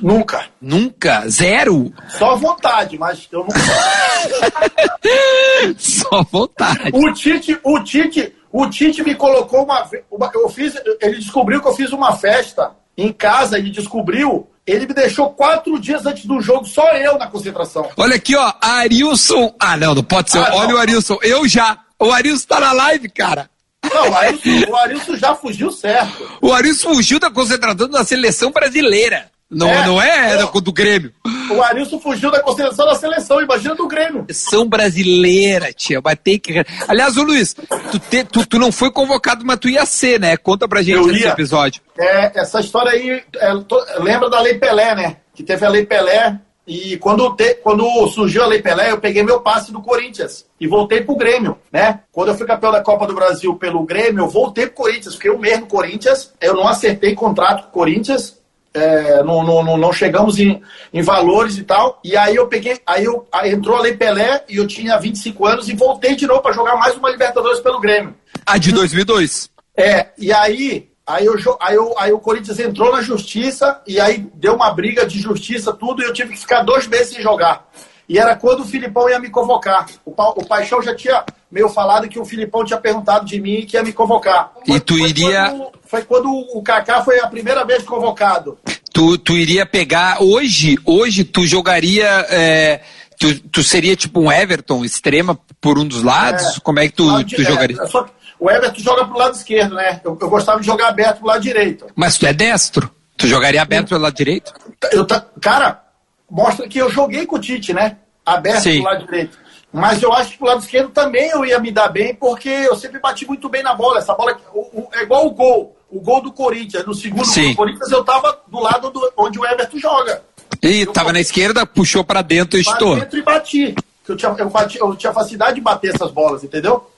Nunca. Nunca? Zero? Só vontade, mas eu nunca. (laughs) Só vontade. O Tite, o Tite, o Tite me colocou uma, uma eu fiz, ele descobriu que eu fiz uma festa em casa, ele descobriu, ele me deixou quatro dias antes do jogo, só eu na concentração. Olha aqui, ó, Arilson. Ah, não, não pode ser. Ah, Olha não. o Arilson, eu já. O Arilson tá na live, cara. Não, o Arilson, o Arilson já fugiu certo. O Arilson fugiu da concentração da seleção brasileira. Não é, não é, é do, Grêmio. O Arilson fugiu da consideração da seleção, imagina do Grêmio. Seleção brasileira, tia. Vai ter que. Aliás, ô Luiz, tu, te, tu, tu, não foi convocado, mas tu ia ser, né? Conta pra gente esse episódio. É, essa história aí, é, lembra da Lei Pelé, né? Que teve a Lei Pelé. E quando, te, quando surgiu a Lei Pelé, eu peguei meu passe do Corinthians e voltei pro Grêmio, né? Quando eu fui campeão da Copa do Brasil pelo Grêmio, eu voltei pro Corinthians, fiquei um mês no Corinthians, eu não acertei contrato com o Corinthians, é, não, não, não, chegamos em, em valores e tal. E aí eu peguei, aí, eu, aí entrou a Lei Pelé e eu tinha 25 anos e voltei de novo para jogar mais uma Libertadores pelo Grêmio. A de 2002? É, e aí, aí, eu, aí, eu, aí o Corinthians entrou na justiça e aí deu uma briga de justiça, tudo, e eu tive que ficar dois meses sem jogar. E era quando o Filipão ia me convocar. O, o Paixão já tinha meio falado que o Filipão tinha perguntado de mim que ia me convocar. E tu foi iria. Quando, foi quando o Kaká foi a primeira vez convocado. Tu, tu iria pegar. Hoje, hoje tu jogaria. É... Tu, tu seria tipo um Everton, extrema por um dos lados? É, Como é que tu, tu jogaria? É, só, o Everton joga pro lado esquerdo, né? Eu, eu, gostava de jogar aberto pro lado direito. Mas tu é destro? Tu jogaria aberto pelo lado direito? Eu, cara, mostra que eu joguei com o Tite, né? Aberto Sim. pro lado direito. Mas eu acho que pro lado esquerdo também eu ia me dar bem, porque eu sempre bati muito bem na bola. Essa bola o, o, é igual o gol. O gol do Corinthians. No segundo Sim. gol do Corinthians, eu tava do lado do, onde o Everton joga. E eu, tava na esquerda, puxou para dentro e estou. dentro e bati. Eu tinha, eu, bati, eu tinha facilidade de bater essas bolas, entendeu?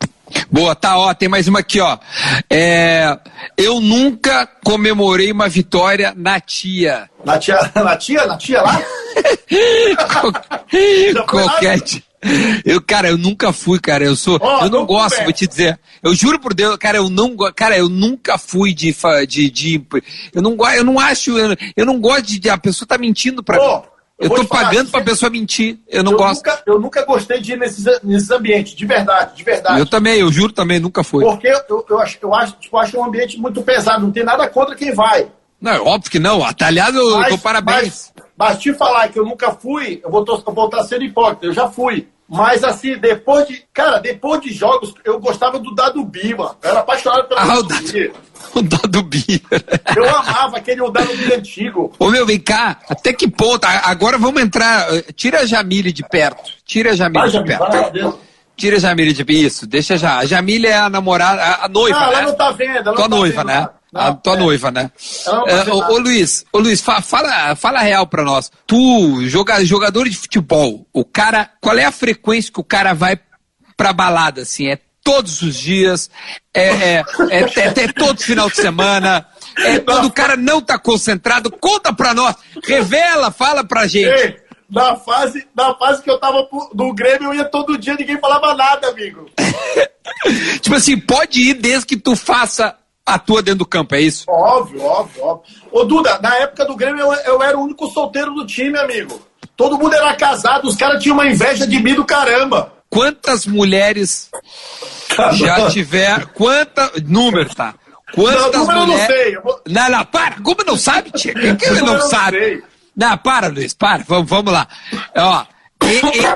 Boa, tá, ó, tem mais uma aqui, ó. É, eu nunca comemorei uma vitória na tia. Na tia, (laughs) na tia, na tia lá? (laughs) Qualquer tia. Eu, cara, eu nunca fui, cara. Eu sou. Oh, eu não gosto, vou te dizer. Eu juro por Deus, cara, eu não Cara, eu nunca fui de. de, de eu, não, eu não acho. Eu, eu não gosto de. A pessoa tá mentindo pra oh, mim. Eu, eu tô pagando falar, pra pessoa mentir. Eu não eu gosto. Nunca, eu nunca gostei de ir nesses, nesses ambientes, de verdade, de verdade. Eu também, eu juro também, nunca fui. Porque eu, eu, acho, eu acho, tipo, acho um ambiente muito pesado, não tem nada contra quem vai. Não, é óbvio que não. Aliás, eu mas, dou parabéns. Mas, mas te falar que eu nunca fui, eu vou, eu vou estar sendo hipócrita, eu já fui. Mas assim, depois de. Cara, depois de jogos, eu gostava do Dado Bima. Eu era apaixonado pelo ah, Dado Bima. O Dado Bima. (laughs) Eu amava aquele Dado Bima antigo. Ô meu, vem cá, até que ponto? Agora vamos entrar. Eh, tira a Jamile de perto. Tira a Jamile de perto. Vai, Tira a Jamile de isso, deixa já. A Jamile é a namorada, a, noiva, ah, né? Ela não tá vendo, ela Tua tá noiva, vendo, né? Não, a tua é. noiva, né? É, ô, ô, Luiz, ô Luiz, fa, fala, fala real pra nós. Tu, joga, jogador de futebol, o cara, qual é a frequência que o cara vai pra balada, assim? É todos os dias? É, é, é, é, é todo final de semana? É quando o cara não tá concentrado? Conta pra nós, revela, fala pra gente. Ei, na fase, na fase que eu tava no Grêmio, eu ia todo dia, ninguém falava nada, amigo. (laughs) tipo assim, pode ir desde que tu faça atua dentro do campo, é isso? Óbvio, óbvio, óbvio. Ô, Duda, na época do Grêmio eu, eu era o único solteiro do time, amigo. Todo mundo era casado, os caras tinham uma inveja de mim do caramba. Quantas mulheres já tiveram. Quanta. Número, tá? Quantas não, mulheres. Eu não sei. Eu vou... Não, não, para. Como não sabe, tia? Quem que não, não sabe? Sei. Não, para, Luiz, para. Vamos, vamos lá. Ó,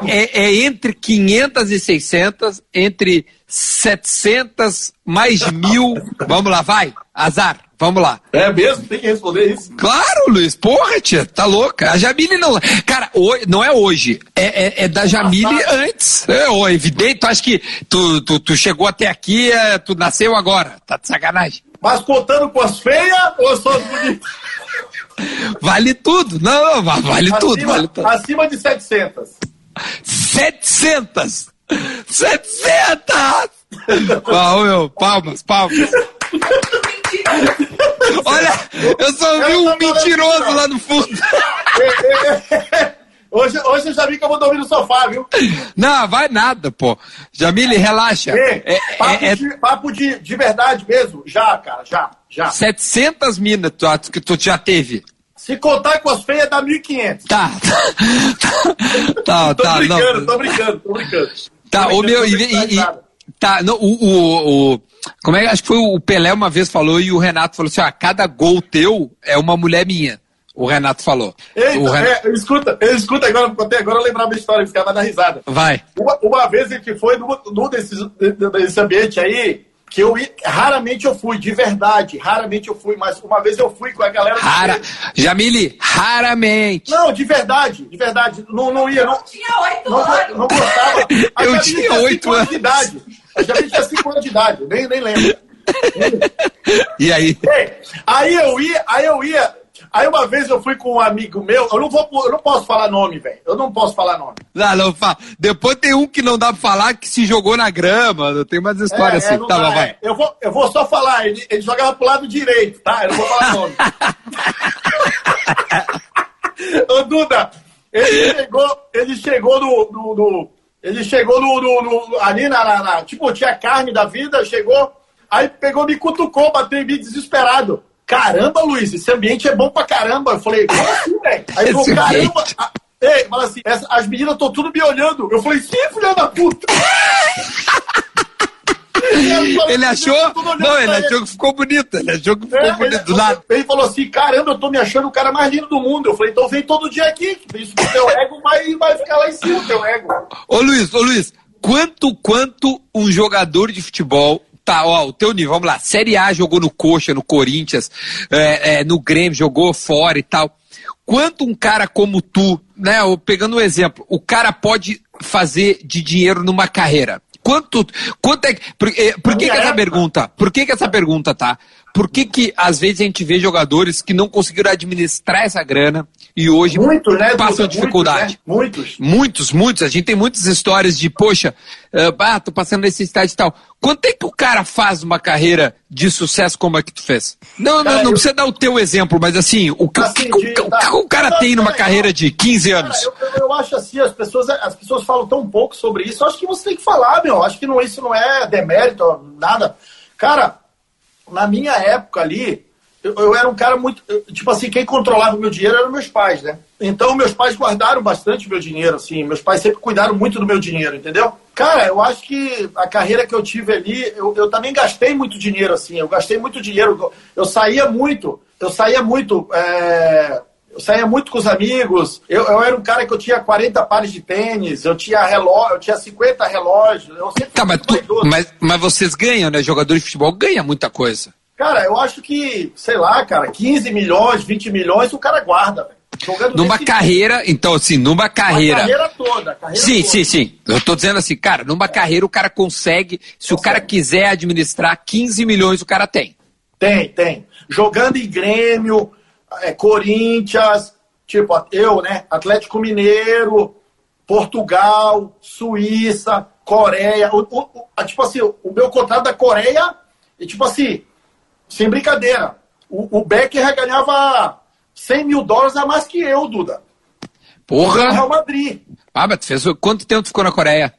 é, é, é, entre 500 e 600, entre 700 mais mil. Vamos lá, vai. Azar. Vamos lá. É mesmo? Tem que responder isso? Claro, Luiz. Porra, tia, tá louca. A Jamile não. Cara, hoje, não é hoje. É, é, é da Jamile antes. É, ó, evidente. Tu acha que tu, tu, tu chegou até aqui, é, tu nasceu agora. Tá de sacanagem. Mas contando com as feias ou só as bonitas? Vale tudo. Não, vale acima, tudo. Vale tudo. Acima de 700. 700! 700! Uau, meu, palmas, palmas. Olha, eu só vi um mentiroso lá no fundo. Hoje, hoje eu já vi que eu vou dormir no sofá, viu? (laughs) Não, vai nada, pô. Jamile, relaxa. É, é, papo, é, de, papo de, de verdade mesmo? Já, cara, já, já. 700 minas que tu já teve. Se contar com as feias, dá 1.500. (laughs) Tá. tá, tô tá. Brincando, não. Tô brincando, tô brincando. Tá, o meu. E, tá, não, o, o, o, Como é que. Acho que foi o Pelé uma vez falou e o Renato falou assim: ó, cada gol teu é uma mulher minha. O Renato falou. Eita, o Renato... É, escuta, escuta agora, até agora eu lembrava a história, ficava na risada. Vai. Uma, uma vez ele que foi num, num desses, desse ambiente aí, que eu raramente eu fui, de verdade, raramente eu fui, mas uma vez eu fui com a galera. Rara, Jamile, raramente. Não, de verdade, de verdade, não, não ia, não. tinha oito não, anos. Não gostava. A (laughs) eu tinha oito anos. De idade. A Jamile tinha cinco anos de idade, nem, nem lembro. (laughs) e aí? Aí eu ia, aí eu ia Aí uma vez eu fui com um amigo meu, eu não vou, eu não posso falar nome, velho. Eu não posso falar nome. Não, não fala. Depois tem um que não dá pra falar que se jogou na grama. Tem umas histórias é, assim. É, tá, dá, vai. É. Eu, vou, eu vou só falar, ele, ele jogava pro lado direito, tá? Eu não vou falar nome. (laughs) Ô, Duda, ele chegou, ele chegou no, no, no ele chegou no, no, no ali na, na, na, Tipo, tinha carne da vida, chegou, aí pegou, me cutucou, bateu em mim desesperado. Caramba, Luiz, esse ambiente é bom pra caramba. Eu falei, como assim, velho? Aí ele falou, caramba. A... Ei, fala assim, essa, as meninas estão tudo me olhando. Eu falei, sim, filha da puta. (laughs) ele achou. Não, ele achou que ficou bonito. Ele achou que ficou é, bonito do lado. Ele falou assim: caramba, eu tô me achando o cara mais lindo do mundo. Eu falei, então vem todo dia aqui. Isso que o teu ego vai, vai ficar lá em cima, teu ego. Ô Luiz, ô Luiz, quanto, quanto um jogador de futebol Tá, ó, o teu nível, vamos lá. Série A jogou no Coxa, no Corinthians, é, é, no Grêmio, jogou fora e tal. Quanto um cara como tu, né, pegando um exemplo, o cara pode fazer de dinheiro numa carreira? Quanto, quanto é, por, é, por que, que essa pergunta? Por que, que essa pergunta tá? Por que, que às vezes a gente vê jogadores que não conseguiram administrar essa grana e hoje muitos, né, passam dificuldade? Muitos, né? muitos, muitos. Muitos, A gente tem muitas histórias de, poxa, uh, ah, tô passando necessidade e tal. Quanto é que o cara faz uma carreira de sucesso como a que tu fez? Não, cara, não, não eu... precisa dar o teu exemplo, mas assim, o que assim, o, de, o, tá. o, cara não, tem numa carreira de 15 anos? Cara, eu, eu, acho assim, as pessoas, as pessoas falam tão pouco sobre isso, eu acho que você tem que falar, meu. Acho que não, isso não é demérito, nada. Cara, na minha época ali, eu, eu era um cara muito. Tipo assim, quem controlava o meu dinheiro eram meus pais, né? Então, meus pais guardaram bastante meu dinheiro, assim. Meus pais sempre cuidaram muito do meu dinheiro, entendeu? Cara, eu acho que a carreira que eu tive ali, eu, eu também gastei muito dinheiro, assim. Eu gastei muito dinheiro. Eu, eu saía muito. Eu saía muito. É eu saía muito com os amigos. Eu, eu era um cara que eu tinha 40 pares de tênis, eu tinha relógio, eu tinha 50 relógios. Eu sempre tá, mas, tu, mas, mas vocês ganham, né? Jogador de futebol ganha muita coisa. Cara, eu acho que, sei lá, cara, 15 milhões, 20 milhões o cara guarda, velho. Jogando numa carreira, então assim, numa carreira. Uma carreira toda. Carreira sim, toda. sim, sim. Eu tô dizendo assim, cara, numa é. carreira o cara consegue, se consegue. o cara quiser administrar 15 milhões, o cara tem. Tem, tem. Jogando em Grêmio, é, Corinthians, tipo, eu, né? Atlético Mineiro, Portugal, Suíça, Coreia. O, o, tipo assim, o meu contrato da Coreia, e tipo assim, sem brincadeira, o, o Becker ganhava 100 mil dólares a mais que eu, Duda. Porra! Real Madrid. Ah, mas fez, quanto tempo tu ficou na Coreia?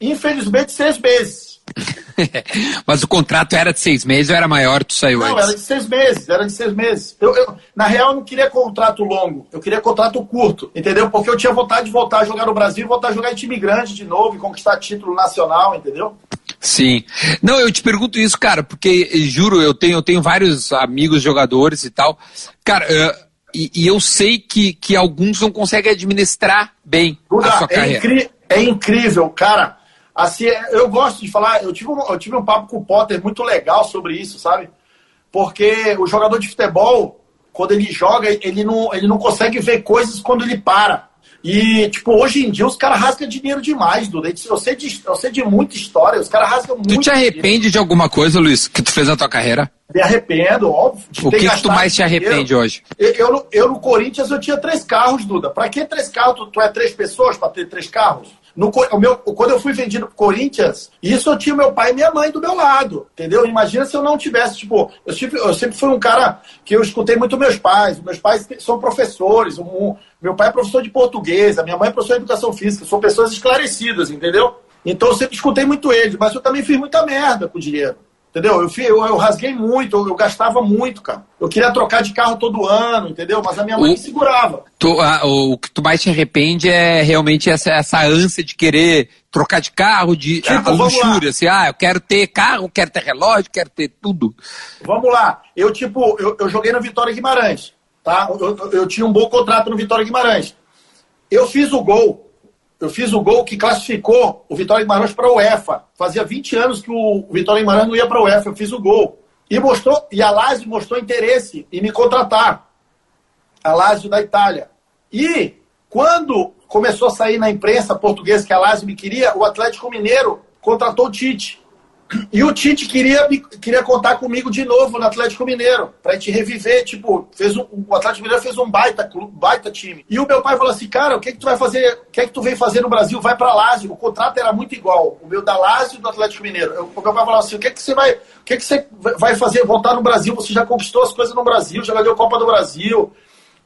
Infelizmente, seis meses. (laughs) Mas o contrato era de seis meses ou era maior, tu saiu Não, antes? era de seis meses, era de seis meses. Eu, eu- na real, eu não queria contrato longo, eu queria contrato curto, entendeu? Porque eu tinha vontade de voltar a jogar no Brasil, voltar a jogar em time grande de novo e conquistar título nacional, entendeu? Sim. Não, eu te pergunto isso, cara, porque eh, juro, eu tenho, eu tenho vários amigos jogadores e tal. Cara, eh, e, e eu sei que, que alguns não conseguem administrar bem Duda, a sua é, carreira. incri- é incrível, cara. Assim, eu gosto de falar, eu tive, um, eu tive um papo com o Potter muito legal sobre isso, sabe? Porque o jogador de futebol, quando ele joga, ele não, ele não consegue ver coisas quando ele para. E, tipo, hoje em dia os caras rasgam dinheiro demais, Duda. Eu sei de, eu sei de muita história, os caras rasgam muito. Tu te arrepende de alguma coisa, Luiz, que tu fez na tua carreira? Me arrependo, óbvio. O que, que tu mais te dinheiro. arrepende hoje? Eu, eu, no- eu no Corinthians eu tinha três carros, Duda. Pra que três carros? Tu, tu é três pessoas pra ter três carros? No, o meu, quando eu fui vendido pro Corinthians, isso eu tinha meu pai e minha mãe do meu lado, entendeu? Imagina se eu não tivesse, tipo, eu sempre, eu sempre fui um cara que eu escutei muito meus pais. Meus pais são professores. um- meu pai é professor de português, a minha mãe é professora de educação física. São pessoas esclarecidas, entendeu? Então eu sempre escutei muito eles, mas eu também fiz muita merda com o dinheiro. Entendeu? Eu, fi- eu, eu rasguei muito, eu, eu gastava muito, cara. Eu queria trocar de carro todo ano, entendeu? Mas a minha mãe O- segurava. Tu- ah, o que tu mais te arrepende é realmente essa, essa ânsia de querer trocar de carro, de Tipo, a vamos luxúria, assim, ah, eu quero ter carro, quero ter relógio, quero ter tudo. Vamos lá. Eu, tipo, eu, eu joguei no Vitória Guimarães, tá? Eu, eu- eu tinha um bom contrato no Vitória Guimarães. Eu fiz o gol. Eu fiz o gol que classificou o Vitória Guimarães para a UEFA. Fazia 20 anos que o Vitória Guimarães não ia para a UEFA. Eu fiz o gol. E mostrou, e a Lazio mostrou interesse em me contratar. A Lazio da Itália. E quando começou a sair na imprensa portuguesa que a Lazio me queria, o Atlético Mineiro contratou o Tite. E o Tite queria, queria contar comigo de novo no Atlético Mineiro, pra gente reviver, tipo, fez um, o Atlético Mineiro fez um baita, baita time. E o meu pai falou assim, cara, o que que tu vai fazer, o que que tu vem fazer no Brasil? Vai pra Lazio. O contrato era muito igual, o meu da Lazio e do Atlético Mineiro. Eu- o meu pai falou assim, o que que você vai, o que que você vai fazer, voltar no Brasil? Você já conquistou as coisas no Brasil, já ganhou Copa do Brasil,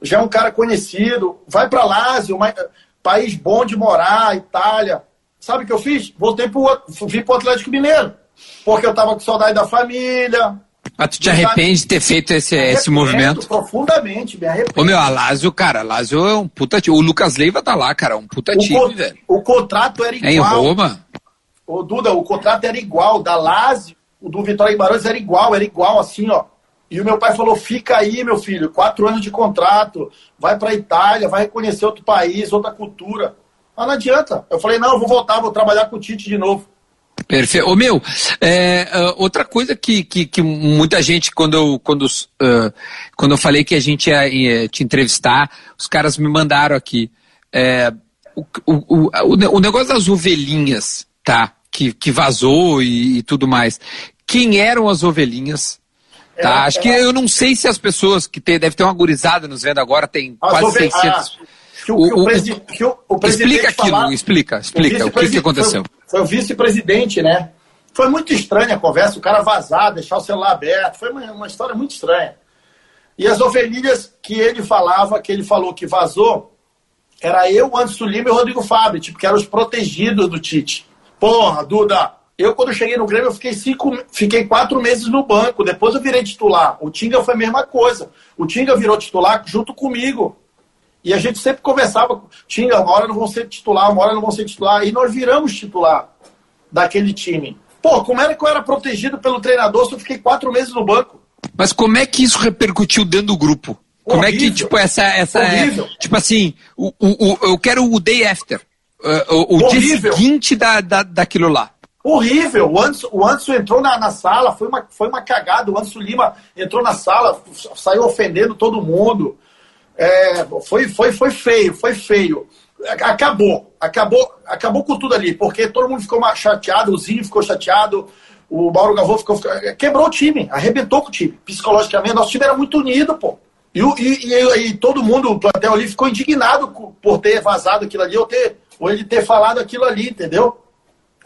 já é um cara conhecido, vai pra Lazio, uma- país bom de morar, Itália. Sabe o que eu fiz? Voltei pro, vim pro Atlético Mineiro. Porque eu tava com saudade da família. Mas tu te arrepende de ter feito esse, esse movimento? Profundamente, me arrependo. Ô meu, a Lazio, cara, a Lazio é um puta time. O Lucas Leiva tá lá, cara, um puta o, time, co- velho. o contrato era É em igual. Roma. Ô, Duda, o contrato era igual. Da Lazio, o do Vitória Guimarães era igual, era igual assim, ó. E o meu pai falou: fica aí, meu filho, quatro anos de contrato, vai pra Itália, vai reconhecer outro país, outra cultura. Mas não adianta. Eu falei: não, eu vou voltar, vou trabalhar com o Tite de novo. Perfeito. Ô meu, é, ah, outra coisa que, que, que muita gente, quando eu, quando, ah, quando eu falei que a gente ia, ia te entrevistar, os caras me mandaram aqui. é, o, o, o, o ne- o negócio das ovelhinhas, tá? Que, que vazou e, e tudo mais. Quem eram as ovelhinhas? Tá? Era- Acho que era- eu não sei se as pessoas que tem, deve ter uma gurizada nos vendo agora, tem As quase ove- 600. Que o, que o O- presi- que o- o presidente Explica aquilo, explica, explica. O que, que aconteceu? Foi, foi o vice-presidente, né? Foi muito estranha a conversa, o cara vazar, deixar o celular aberto. Foi uma, uma história muito estranha. E as ovelhinhas que ele falava, que ele falou que vazou, era eu, Anderson Lima e o Rodrigo Fábio, tipo, que eram os protegidos do Tite. Porra, Duda, eu quando cheguei no Grêmio, eu fiquei, cinco, fiquei quatro meses no banco, depois eu virei titular. O Tinga foi a mesma coisa. O Tinga virou titular junto comigo. E a gente sempre conversava, Tinga, uma hora não vão ser titular, uma hora não vão ser titular. E nós viramos titular daquele time. Pô, como era que eu era protegido pelo treinador se eu fiquei quatro meses no banco? Mas como é que isso repercutiu dentro do grupo? Como é que, tipo, essa. essa é, Horrível. tipo assim, o, o, o- eu quero o day after. uh, o o dia seguinte da, da, daquilo lá. Horrível. O Anderson, o Anderson entrou na, na sala, foi uma, foi uma cagada. O Anderson Lima entrou na sala, saiu ofendendo todo mundo. É, foi, foi, foi feio, foi feio. Acabou, acabou, acabou com tudo ali, porque todo mundo ficou chateado, o Zinho ficou chateado, o Mauro Gavô ficou, ficou- Quebrou o time, arrebentou com o time. Psicologicamente, nosso time era muito unido, pô. E, e, e- e todo mundo, o plantel ali, ficou indignado por ter vazado aquilo ali, ou, ter, ou ele ter falado aquilo ali, entendeu?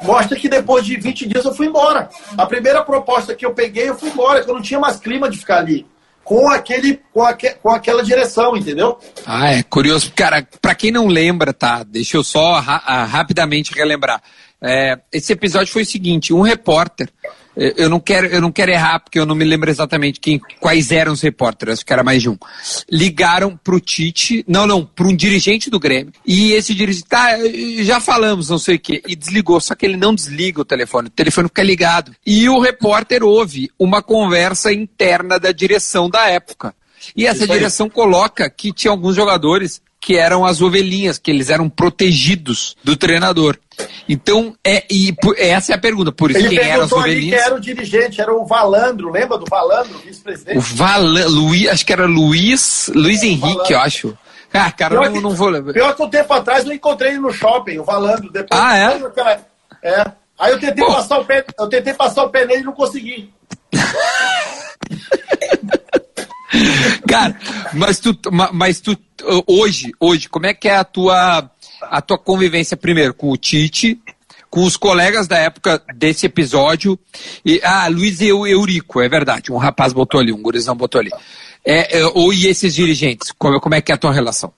Mostra que depois de 20 dias eu fui embora. A primeira proposta que eu peguei, eu fui embora, que eu não tinha mais clima de ficar ali. Com, aquele, com, aque, com aquela direção, entendeu? Ah, é curioso. Cara, para quem não lembra, tá? Deixa eu só ra ah, rapidamente relembrar. É, esse episódio foi o seguinte: um repórter eu não quero, eu não quero errar, porque eu não me lembro exatamente quem, quais eram os repórteres, acho que era mais de um. Ligaram pro Tite, não, não, para um dirigente do Grêmio. E esse dirigente, tá, já falamos, não sei o quê, e desligou, só que ele não desliga o telefone, o telefone fica ligado. E o repórter ouve uma conversa interna da direção da época. E essa direção coloca que tinha alguns jogadores que eram as ovelhinhas, que eles eram protegidos do treinador. Então, é, e, essa é a pergunta, por isso Ele quem eram as ovelhinhas? que era o dirigente, era o Valandro, lembra do Valandro, vice-presidente? O Valandro, Luiz, acho que era Luiz, Luiz Henrique, eu acho. Ah, cara, pior não, que, não vou lembrar. Pior que um tempo atrás eu encontrei ele no shopping, o Valandro. Depois, ah, é? é. Aí eu tentei, passar o pé, eu tentei passar o pé nele e não consegui. (laughs) (laughs) Cara, mas tu, mas tu hoje, hoje, como é que é a tua, a tua convivência primeiro com o Tite, com os colegas da época desse episódio e ah, Luiz Eurico, é verdade, um rapaz botou ali, um gurizão botou ali. É, é, ou e esses dirigentes, como, como é que é a tua relação?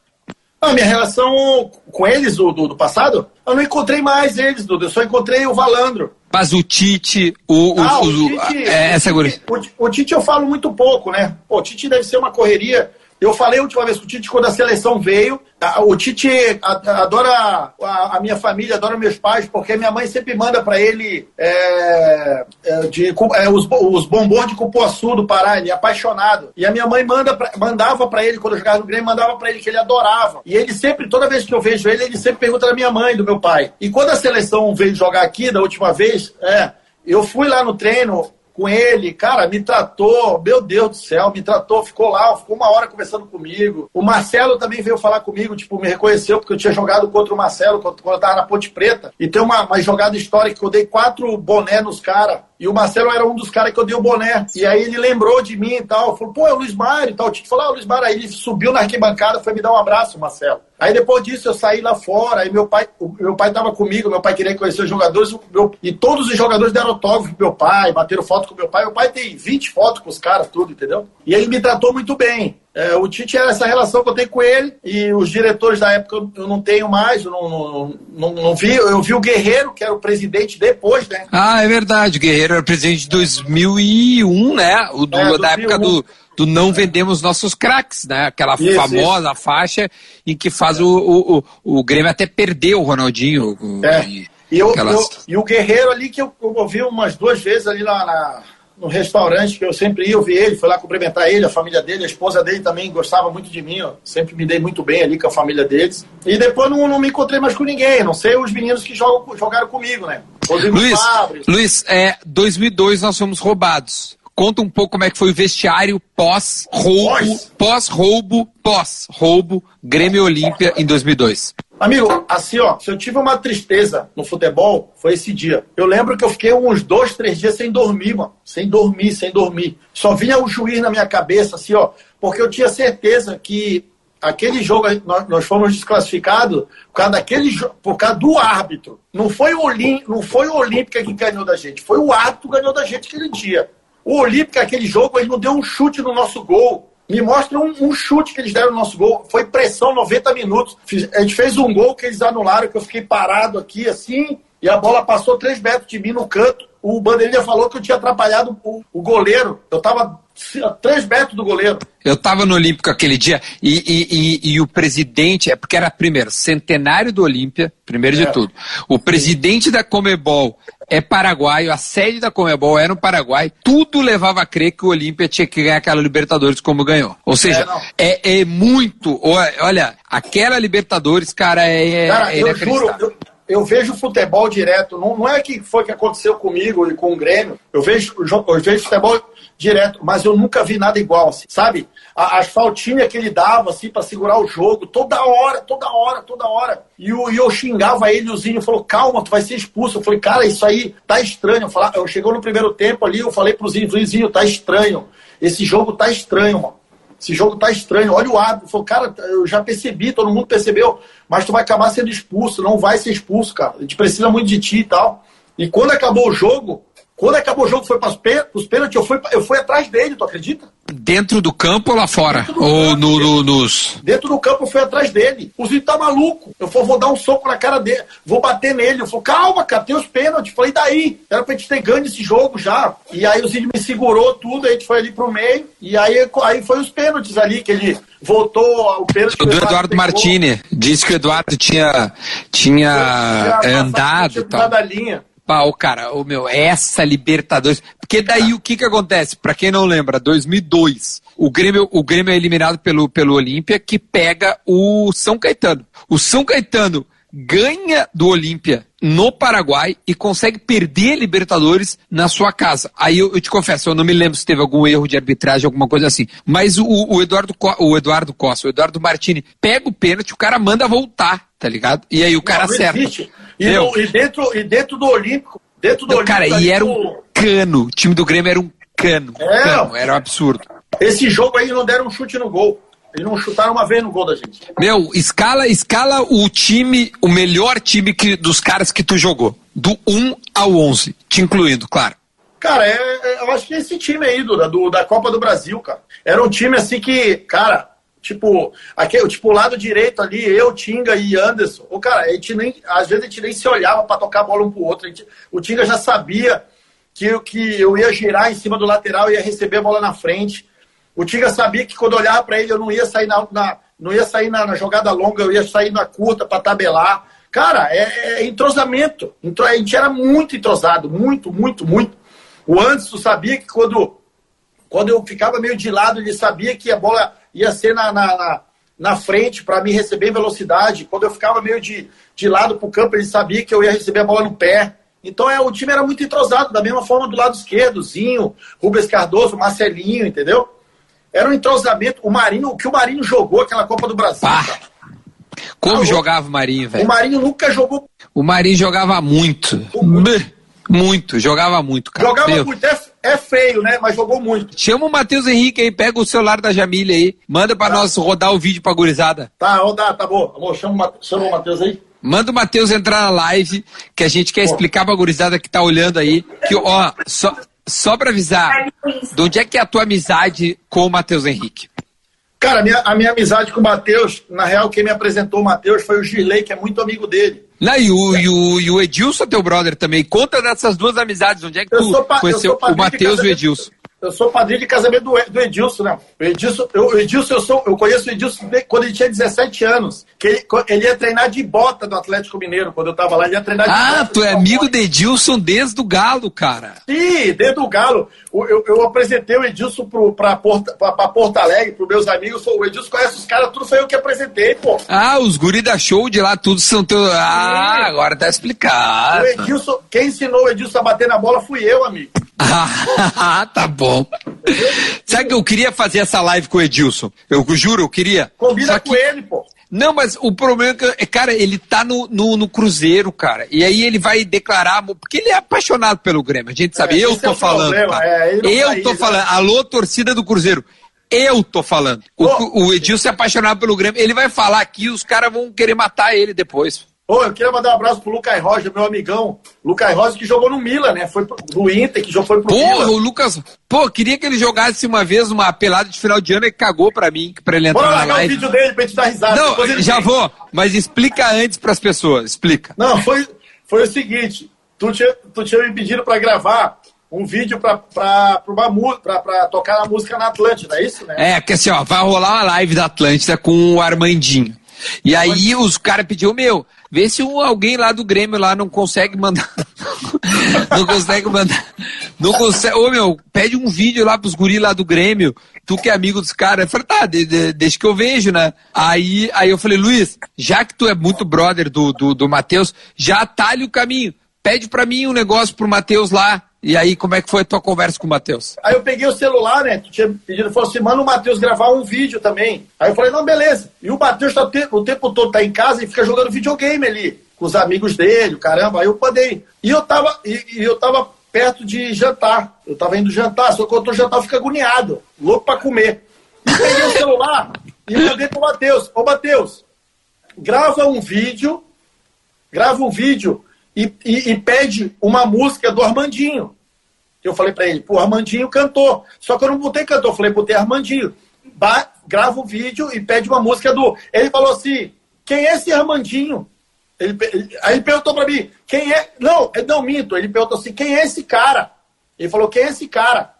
A minha relação com eles do, do, do, passado, eu não encontrei mais eles, Dudu. Eu só encontrei o Valandro. Mas o Tite, o. Ah, o, o, Tite, é, essa o, Tite, o, o Tite eu falo muito pouco, né? Pô, o Tite deve ser uma correria eu falei a última vez com o Tite quando a seleção veio. O Tite adora a minha família, adora meus pais, porque minha mãe sempre manda para ele é, é de, é, os, os bombons de cupuaçu do Pará. Ele é apaixonado. E a minha mãe manda pra, mandava para ele, quando eu jogava no Grêmio, mandava para ele que ele adorava. E ele sempre, toda vez que eu vejo ele, ele sempre pergunta da minha mãe, do meu pai. E quando a seleção veio jogar aqui, da última vez, é, eu fui lá no treino, com ele, cara, me tratou, meu Deus do céu, me tratou, ficou lá, ficou uma hora conversando comigo. O Marcelo também veio falar comigo, tipo, me reconheceu, porque eu tinha jogado contra o Marcelo quando eu tava na Ponte Preta. E tem uma, uma jogada histórica que eu dei quatro boné nos caras. E o Marcelo era um dos caras que eu dei o boné. E aí ele lembrou de mim e tal. Falou, pô, é o Luiz Mário e tal. O falou, ah, o Luiz Mário. Aí ele subiu na arquibancada, foi me dar um abraço, Marcelo. Aí depois disso eu saí lá fora, aí meu pai, meu pai tava comigo, meu pai queria conhecer os jogadores, meu, e todos os jogadores deram autógrafo pro meu pai, bateram foto com meu pai. Meu pai tem 20 fotos com os caras, tudo, entendeu? E ele me tratou muito bem. É, o Tite era essa relação que eu tenho com ele, e os diretores da época eu não tenho mais, eu não, não, não, não vi. Eu vi o Guerreiro, que era o presidente depois, né? Ah, é verdade, o Guerreiro era presidente de 2001, né? O do, é, da época do do não vendemos nossos craques, né? Aquela isso, famosa isso. faixa em que faz o, o, o, o Grêmio até perder o Ronaldinho. É. E, e, eu, aquelas... eu, e, o Guerreiro ali que eu, eu ouvi umas duas vezes ali na, na, no restaurante que eu sempre ia, eu vi ele, fui lá cumprimentar ele, a família dele, a esposa dele também gostava muito de mim, ó, sempre me dei muito bem ali com a família deles. E depois não, não me encontrei mais com ninguém, não sei os meninos que jogam, jogaram comigo, né? Rodrigo Luiz, Luiz, é, 2002 nós fomos roubados. Conta um pouco como é que foi o vestiário pós-roubo, pós-roubo, pós-roubo, Grêmio Olímpia em 2002. Amigo, assim, ó, se eu tive uma tristeza no futebol, foi esse dia. Eu lembro que eu fiquei uns dois, três dias sem dormir, mano. Sem dormir, sem dormir. Só vinha o juiz na minha cabeça, assim, ó, porque eu tinha certeza que aquele jogo, nós, fomos desclassificados por causa daquele por causa do árbitro. Não foi o Olim, não foi o Olímpica que ganhou da gente, foi o árbitro que ganhou da gente aquele dia. O Olímpica, aquele jogo, ele não deu um chute no nosso gol. Me mostra um, um, chute que eles deram no nosso gol. Foi pressão 90 minutos. a gente fez um gol que eles anularam, que eu fiquei parado aqui assim, e a bola passou 3 metros de mim no canto. O Bandeirinha falou que eu tinha atrapalhado o, o goleiro. Eu tava a 3 metros do goleiro. Eu estava no Olímpico aquele dia e, e, e, e, o presidente, é porque era primeiro, centenário do Olímpia, primeiro é. de tudo. O presidente da Comebol é paraguaio, a sede da Comebol era no Paraguai, tudo levava a crer que o Olímpia tinha que ganhar aquela Libertadores como ganhou. Ou seja, é, é, é muito. Olha, aquela Libertadores, cara, é, é cara, é eu juro, eu, eu, vejo futebol direto. Não, não é que foi que aconteceu comigo e com o Grêmio. Eu vejo, eu vejo futebol direto, mas eu nunca vi nada igual, assim, sabe? As faltinhas que ele dava, assim, para segurar o jogo, toda hora, toda hora, toda hora. E, o, e eu xingava ele, o Zinho falou, calma, tu vai ser expulso. Eu falei, cara, isso aí tá estranho. Eu, eu chegou no primeiro tempo ali, eu falei pro Zinho, Zinho, tá estranho. Esse jogo tá estranho, mano. Esse jogo tá estranho. Olha o árbitro. Falou, cara, eu já percebi, todo mundo percebeu, mas tu vai acabar sendo expulso, não vai ser expulso, cara. A gente precisa muito de ti e tal. E quando acabou o jogo, quando acabou o jogo, foi para os pênaltis, eu fui, eu fui atrás dele, tu acredita? Dentro do campo ou lá fora? Ou no, no, nos. Dentro do campo eu fui atrás dele. O Zico tá maluco. Eu falei, vou dar um soco na cara dele, vou bater nele. Eu falei, calma, cara, tem os pênaltis. Falei, daí? Era pra gente ter ganho esse jogo já. E aí o Zico me segurou tudo, a gente foi ali pro meio. E aí, aí foi os pênaltis ali, que ele voltou ao pênalti. O do Eduardo Martini disse que o Eduardo tinha, tinha andado e tal. Da linha. Pau, cara, o meu, essa Libertadores. Porque daí o que que acontece? Para quem não lembra, 2002, o Grêmio, o Grêmio é eliminado pelo, pelo Olímpia, que pega o São Caetano. O São Caetano ganha do Olímpia no Paraguai e consegue perder a Libertadores na sua casa. Aí eu, eu, te confesso, eu não me lembro se teve algum erro de arbitragem, alguma coisa assim. Mas o, o Eduardo, o Eduardo Costa, o Eduardo Martini, pega o pênalti, o cara manda voltar, tá ligado? E aí o cara não, acerta. Existe. E, no, e, dentro, e dentro do Olímpico, dentro do não, Olímpico. Cara, e era um cano. O time do Grêmio era um cano. É, cano, era um absurdo. Esse jogo aí não deram um chute no gol. Eles não chutaram uma vez no gol da gente. Meu, escala, escala o time, o melhor time que, dos caras que tu jogou. Do 1 ao 11, te incluindo, claro. Cara, é, é, eu acho que esse time aí, do, do, da Copa do Brasil, cara. Era um time assim que, cara, Tipo, aqui, tipo, o lado direito ali, eu, Tinga e Anderson. O cara, a gente nem, às vezes a gente nem se olhava para tocar a bola um pro outro. Gente, o Tinga já sabia que, eu, que eu ia girar em cima do lateral e ia receber a bola na frente. O Tinga sabia que quando olhava para ele, eu não ia sair na, na não ia sair na, na, jogada longa, eu ia sair na curta para tabelar. Cara, é, é, entrosamento. A gente era muito entrosado, muito, muito, muito. O Anderson sabia que quando, quando eu ficava meio de lado, ele sabia que a bola ia ser na, na, na, na frente para me receber em velocidade. Quando eu ficava meio de, de lado para o campo, ele sabia que eu ia receber a bola no pé. Então é, o time era muito entrosado, da mesma forma do lado esquerdo, Zinho, Rubens Cardoso, Marcelinho, entendeu? Era um entrosamento. O Marinho, o que o Marinho jogou aquela Copa do Brasil. Como jogava o Marinho, velho? O Marinho nunca jogou. O Marinho jogava muito. Muito, jogava muito, cara. Jogava Meu. muito, é, é, feio, né? Mas jogou muito. Chama o Matheus Henrique aí, pega o celular da Jamília aí, manda pra tá. nós rodar o vídeo pra gurizada. Tá, rodar, tá bom. Amor, chama, chama o Matheus aí. Manda o Matheus entrar na live, que a gente quer explicar pra gurizada que tá olhando aí, que, ó, só, só pra avisar, de onde é que é a tua amizade com o Matheus Henrique? Cara, a minha, a minha amizade com o Matheus, na real, quem me apresentou o Matheus foi o Girley, que é muito amigo dele. Não, e, o, e, o, e o Edilson, teu brother, também. Conta dessas duas amizades. Onde é que tu conheceu o Matheus e o Edilson? Eu sou padrinho de casamento do, do Edilson, né? O Edilson, eu, Edilson, eu, sou, eu conheço o Edilson quando ele tinha 17 anos. Que ele, ele ia treinar de bota do Atlético Mineiro, quando eu tava lá, ele ia treinar de ah, bota. Ah, tu é amigo do Edilson desde o Galo, cara. Sim, desde o Galo. Eu, eu apresentei o Edilson pro, pra, Porta, pra, pra Porto Alegre, pros meus amigos. O Edilson conhece os caras, tudo foi eu que apresentei, pô. Ah, os guri da show de lá, tudo são teus. Ah, agora tá explicado. O Edilson, quem ensinou o Edilson a bater na bola fui eu, amigo. Ah, (laughs) tá bom. Sabe que eu queria fazer essa live com o Edilson? Eu juro, eu queria. Combina que... com ele, pô. Não, mas o problema é que, cara, ele tá no, no, no, Cruzeiro, cara. E aí ele vai declarar, porque ele é apaixonado pelo Grêmio. A gente sabe, é, eu tô é falando. É, eu tô falando. Alô, torcida do Cruzeiro. Eu tô falando. O, o Edilson é apaixonado pelo Grêmio. Ele vai falar aqui os caras vão querer matar ele depois. Ô, eu queria mandar um abraço pro Lucas Rocha, meu amigão. Lucas Rocha que jogou no Milan, né? Foi pro Inter, que já foi pro Porra, Milan. o Lucas. Pô, queria que ele jogasse uma vez uma pelada de final de ano e cagou pra mim, pra ele entrar Bora na live. o vídeo dele pra gente dar risada. Não, já vem. vou, mas explica antes pras pessoas, explica. Não, foi, foi o seguinte, tu tinha, tu tinha me pedido pra gravar um vídeo pra, pra, pra, uma, pra, pra tocar a música na Atlântida, é isso, né? É, que assim, ó, vai rolar uma live da Atlântida com o Armandinho. E aí os caras pediu, meu, vê se um, alguém lá do Grêmio lá não consegue mandar. (laughs) não consegue mandar. Não consegue. Ô meu, pede um vídeo lá pros guris lá do Grêmio. Tu que é amigo dos caras. Eu falei, tá, de, de, deixa que eu vejo, né? Aí, aí eu falei, Luiz, já que tu é muito brother do, do, do Matheus, já atalhe o caminho. Pede pra mim um negócio pro Matheus lá. E aí, como é que foi a tua conversa com o Matheus? Aí eu peguei o celular, né? Tu tinha pedido, falou assim, manda o Matheus gravar um vídeo também. Aí eu falei, não, beleza. E o Matheus tá o, tempo, o tempo todo tá em casa e fica jogando videogame ali, com os amigos dele, caramba. Aí eu podei. E eu tava, e, e eu tava perto de jantar. Eu tava indo jantar, só que eu jantar eu fico agoniado, louco pra comer. E peguei o celular e mandei pro Matheus. Ô, Matheus, grava um vídeo, grava um vídeo e, e, e pede uma música do Armandinho. Eu falei para ele, pô, Armandinho cantou. Só que eu não botei cantor, eu falei, botei Armandinho. Ba grava o vídeo e pede uma música do. Ele falou assim: quem é esse Armandinho? Ele, ele, aí ele perguntou para mim, quem é. Não, não minto. Ele perguntou assim, quem é esse cara? Ele falou, quem é esse cara?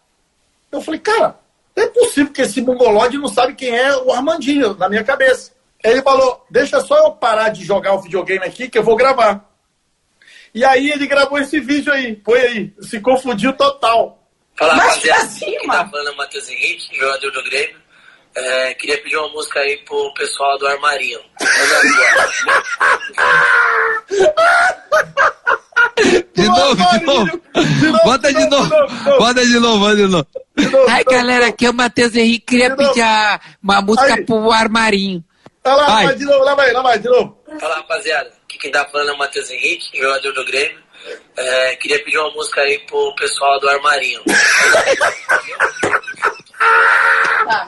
Eu falei, cara, é possível que esse mongolode não sabe quem é o Armandinho, na minha cabeça. Ele falou, deixa só eu parar de jogar o videogame aqui que eu vou gravar. E aí ele gravou esse vídeo aí, põe aí, se confundiu total. Fala, rapaziada, quem tá falando é o Matheus Henrique, jogador do Grêmio. É, queria pedir uma música aí pro pessoal do Armarinho. De novo, de novo. Bota de novo. Bota de novo, bota de novo. Ai, galera, aqui é o Matheus Henrique. Queria pedir uma música Aí. pro Armarinho. Olha lá, Vai. vai de novo, lá vai, lá vai, de novo. Fala, rapaziada. Aqui quem tá falando é o Matheus Henrique, jogador do Grêmio. É, queria pedir uma música aí pro pessoal do Armarinho. Tá.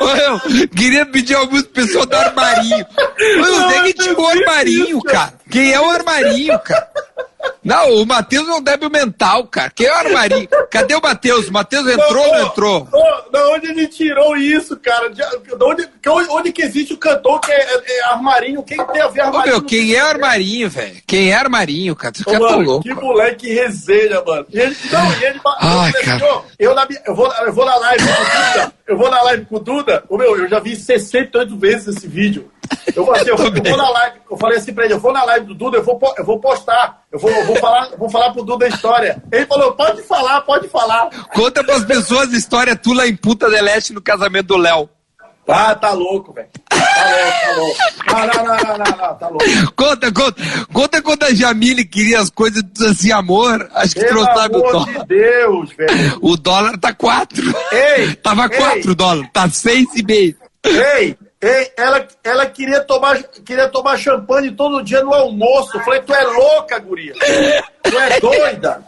Ô, eu queria pedir uma música pro pessoal do armarinho. Eu não sei quem tinha o armarinho, cara. Quem é o armarinho, cara? Não, o Matheus é um débil mental, cara. Quem é o armarinho? Cadê o Matheus? O Matheus entrou ou não entrou? Ô, Da onde ele tirou isso, cara? De, de onde, que- onde que existe o cantor que é, é- é armarinho? Quem tem a ver Ô, armarinho? meu, quem é o armarinho, velho? Quem é armarinho, cara? Ô, cara tá mano, louco. que moleque resenha, mano. E ele, não, e ele Ai, eu, cara. eu, na eu, vou, eu vou na live com o Duda. Eu vou na live com o Duda. Ô, meu, eu já vi 68 vezes esse vídeo. Eu falei, assim, eu, eu vou na live, eu falei assim pra ele, eu vou na live do Duda, eu vou, eu vou postar. Eu vou, eu vou falar, eu vou falar pro Duda a história. Ele falou, pode falar, pode falar. Conta pras pessoas a história tu lá em Punta del Este no casamento do Léo. Ah, tá louco, velho. Tá louco, tá louco. Não, não, não, não, não, tá louco. Conta, conta. Conta quando a Jamile queria as coisas assim, amor. Acho que tu Pelo não sabe o amor de dólar. Deus, velho. O dólar tá quatro. Ei, (laughs) Tava ei. quatro dólares, tá seis e meio. Ei, ei, ela, ela queria, tomar, queria tomar champanhe todo dia no almoço. Eu falei, tu é louca, guria. Tu é doida.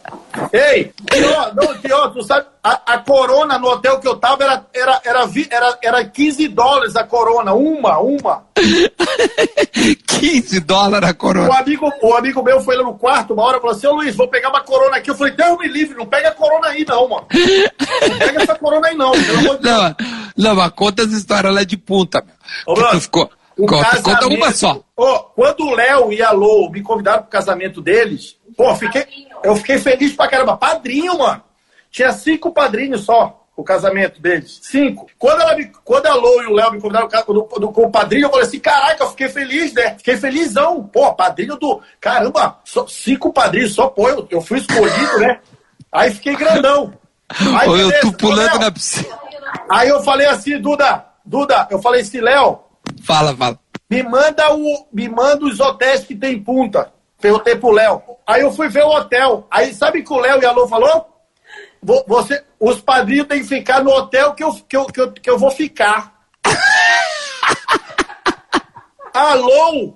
Ei, pior, não, pior, tu sabe, a, a corona no hotel que eu tava era, era, era, era, era 15 dólares a corona, uma, uma. (laughs) 15 dólares a O coroa. amigo, o amigo meu foi lá no quarto, uma hora, falou assim, ô Luiz, vou pegar uma corona aqui. Eu falei, Deus me livre, não pega a corona aí não, mano. Não pega essa corona aí não, pelo amor de Deus. Não, mas conta as histórias lá de punta, meu. Ô, Que tu ficou. O Conta, conta uma só. Ô, quando o Léo e a Lô me convidaram pro casamento deles, pô, fiquei, eu fiquei feliz pra caramba. Padrinho, mano. Tinha cinco padrinhos só, o casamento deles. Cinco. Quando, ela me, quando a Lô e o Léo me convidaram com o padrinho, eu falei assim, caraca, eu fiquei feliz, né? Fiquei felizão. Pô, padrinho do... Caramba, só, cinco padrinhos só, pô, eu, eu fui escolhido, né? Aí fiquei grandão. (laughs) Aí, Ou eu tô ô, pulando na piscina. Aí eu falei assim, Duda, Duda, eu falei assim, Léo, Fala, fala. me manda, o, me manda os hotéis que tem em punta. Perguntei pro Léo. Aí eu fui ver o hotel. Aí sabe o que o Léo e a Lô falou? Vo- Você, os padrinhos têm que ficar no hotel que eu, que eu, que eu, que eu vou ficar. (laughs) Alô,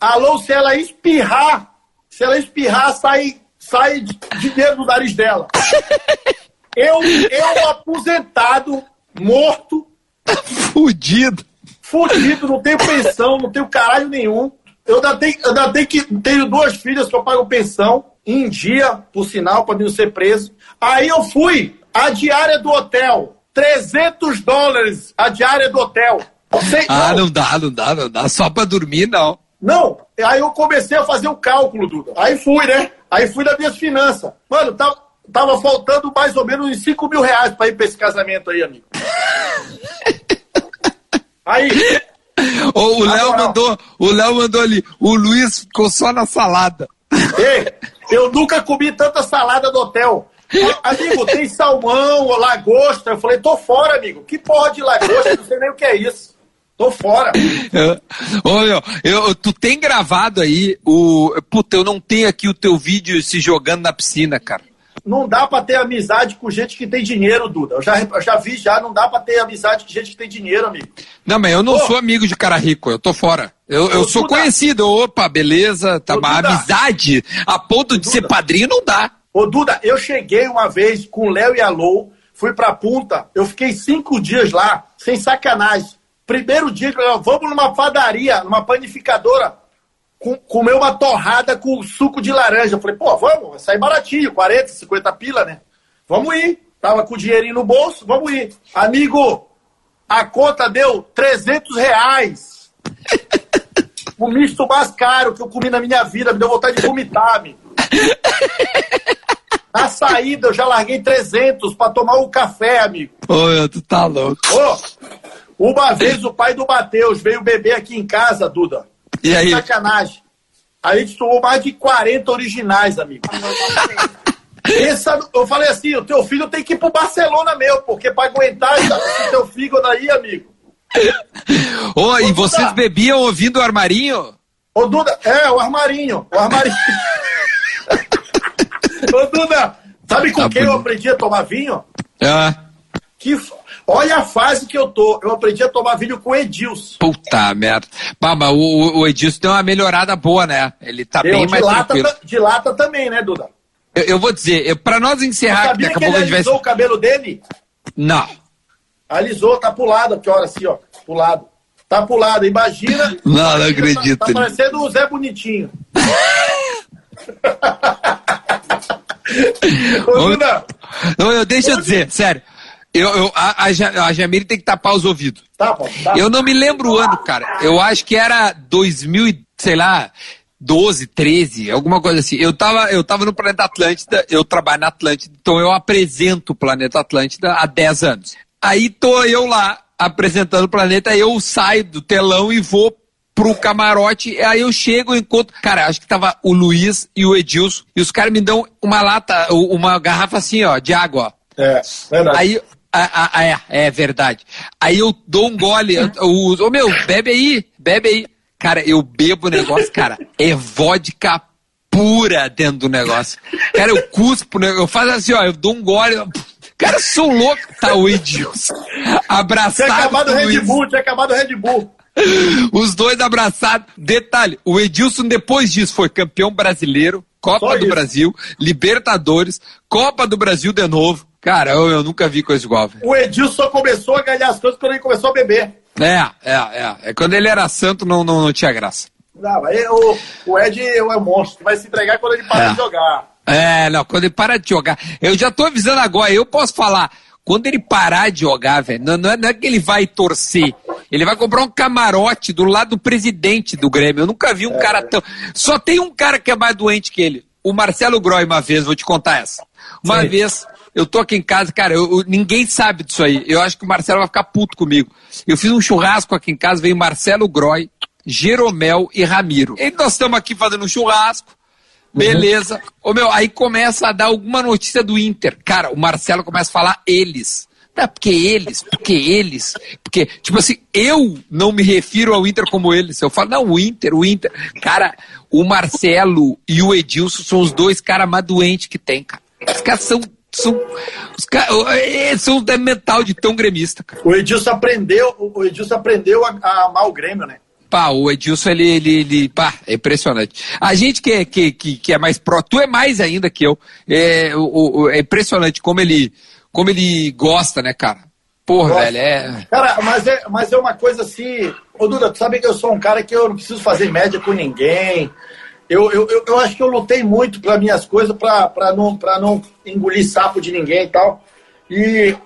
alô, se ela espirrar, se ela espirrar, sai, sai de- dinheiro do nariz dela. (laughs) Eu, eu aposentado, morto, Fudido. fudido, não tenho pensão, não tenho caralho nenhum. Eu ainda tenho, eu ainda tenho, que, tenho duas filhas que eu pago pensão, em dia, por sinal, para não ser preso. Aí eu fui, a diária do hotel, 300 dólares a diária do hotel. Sei- Ah, não, não dá, não dá, não dá. Só pra dormir, não. não, aí eu comecei a fazer o cálculo, Duda. Aí fui, né? Aí fui nas minhas finanças. Mano, tava, tava faltando mais ou menos uns 5 mil reais pra ir pra esse casamento aí, amigo. (laughs) Aí, Ou o Léo mandou, o Léo mandou ali, o Luiz ficou só na salada. Ei, eu nunca comi tanta salada no hotel. Amigo, tem salmão, lagosta. Eu falei, tô fora, amigo. Que porra de lagosta? Não sei nem o que é isso. Tô fora. Eu- Ô, meu, eu, tu tem gravado aí o. Puta, eu não tenho aqui o teu vídeo se jogando na piscina, cara. Não dá pra ter amizade com gente que tem dinheiro, Duda. Eu já, eu já vi, já. Não dá pra ter amizade com gente que tem dinheiro, amigo. Não, mas eu não Ô. sou amigo de cara rico, eu tô fora. Eu, eu sou Duda. conhecido, opa, beleza, tá, Ô, mas Duda. amizade a ponto de ser Duda. padrinho não dá. Ô, Duda, eu cheguei uma vez com o Léo e a Lou, fui pra Punta, eu fiquei cinco dias lá, sem sacanagem. Primeiro dia, eu falei, vamos numa padaria, numa panificadora. Com, comer uma torrada com suco de laranja. Eu falei, pô, vamos, vai sair baratinho, 40, 50 pila, né? Vamos ir. Tava com o dinheirinho no bolso, vamos ir. Amigo, a conta deu 300 reais. (laughs) o misto mais caro que eu comi na minha vida, me deu vontade de vomitar, amigo. Na saída, eu já larguei 300 pra tomar um café, amigo. Ô, meu, tu tá louco. Ô, uma vez o pai do Matheus veio beber aqui em casa, Duda. E aí? Sacanagem. A gente tomou mais de 40 originais, amigo. Essa, eu falei assim, o teu filho tem que ir pro Barcelona meu, porque pra aguentar esse teu fígado aí, amigo. Ô, e vocês bebiam ouvindo o armarinho? Ô, Duda, é, o armarinho, o armarinho. (laughs) Ô, Duda, sabe com Tá quem eu bonito. aprendi a tomar vinho? Ah, Que, olha a fase que eu tô. Eu aprendi a tomar vinho com o Edilson. puta merda. Bah, mas o, o, Edilson deu uma melhorada boa, né? Ele tá Eu, bem de, mais lata, tranquilo. ta- de lata também, né, Duda? Eu, eu vou dizer, eu, pra nós encerrar, que Sabia daqui a que ele vai. alisou o cabelo dele? Não. Alisou, tá pro lado aqui, olha assim, ó. Pro lado. Tá pro lado, imagina. Não, não imagina, acredito. Tá, tá parecendo o Zé Bonitinho. (laughs) Ô, Duda, Não, eu, deixa eu dizer, sério. Eu, eu, a, a, Ja- a Jamile tem que tapar os ouvidos. tá, pô, tá. Eu não me lembro o ano, cara. Eu acho que era 2000, e, sei lá, 12, 13, alguma coisa assim. Eu tava, eu tava no Planeta Atlântida, eu trabalho na Atlântida, então eu apresento o Planeta Atlântida há 10 anos. Aí tô eu lá apresentando o planeta, eu saio do telão e vou pro camarote, aí eu chego e encontro. Cara, acho que tava o Luiz e o Edilson, e os caras me dão uma lata, uma garrafa assim, ó, de água, ó. É, verdade. Aí, a- a- é, é verdade. Aí eu dou um gole, eu, eu uso, ô meu, bebe aí, bebe aí. Cara, eu bebo o negócio, cara, é vodka pura dentro do negócio. Cara, eu cuspo, né, eu faço assim, ó, eu dou um gole, cara, eu sou louco, tá o Edilson. Abraçado Tinha acabado o Red. Bull, tinha acabado o Red Bull. Os dois abraçados. Detalhe, o Edilson depois disso foi campeão brasileiro, Copa Só do isso. Brasil, Libertadores, Copa do Brasil de novo. Cara, eu, eu nunca vi coisa igual, velho. O Edilson só começou a ganhar as coisas quando ele começou a beber. É, é, é. é. Quando ele era santo, não, não, não tinha graça. Não, aí o, o Ed é um monstro, vai se entregar quando ele parar É. de jogar. É, não, quando ele para de jogar. Eu já tô avisando agora, eu posso falar. Quando ele parar de jogar, velho, não, não é, não é que ele vai torcer. Ele vai comprar um camarote do lado do presidente do Grêmio. Eu nunca vi um cara tão. Só tem um cara que é mais doente que ele. O Marcelo Groy, uma vez, vou te contar essa. Uma Sim. vez, eu tô aqui em casa, cara, eu- eu- ninguém sabe disso aí. Eu acho que o Marcelo vai ficar puto comigo. Eu fiz um churrasco aqui em casa, veio Marcelo Groy, Jeromel e Ramiro. E nós estamos aqui fazendo um churrasco. Beleza. Ô meu, aí começa a dar alguma notícia do Inter. Cara, o Marcelo começa a falar eles. Tá, porque eles, porque eles, porque, tipo assim, eu não me refiro ao Inter como eles. Eu falo, não, o Inter, o Inter. Cara, o Marcelo e o Edilson são os dois caras mais doentes que tem, cara. Os caras são. São os caras são da mental de tão gremista, cara. O Edilson aprendeu, o Edilson aprendeu a, a amar o Grêmio, né? Pá, o Edilson, ele, ele, ele pá, é impressionante. A gente que, é- que, que, que é mais pró, tu é mais ainda que eu, é, o, o- é impressionante como ele, como ele gosta, né, cara? Porra, Gosta. velho, é... Cara, mas é, mas é uma coisa assim. Ô, Duda, tu sabe que eu sou um cara que eu não preciso fazer média com ninguém. Eu, eu, eu, acho que eu lutei muito pelas minhas coisas pra, não, pra não engolir sapo de ninguém e tal. E,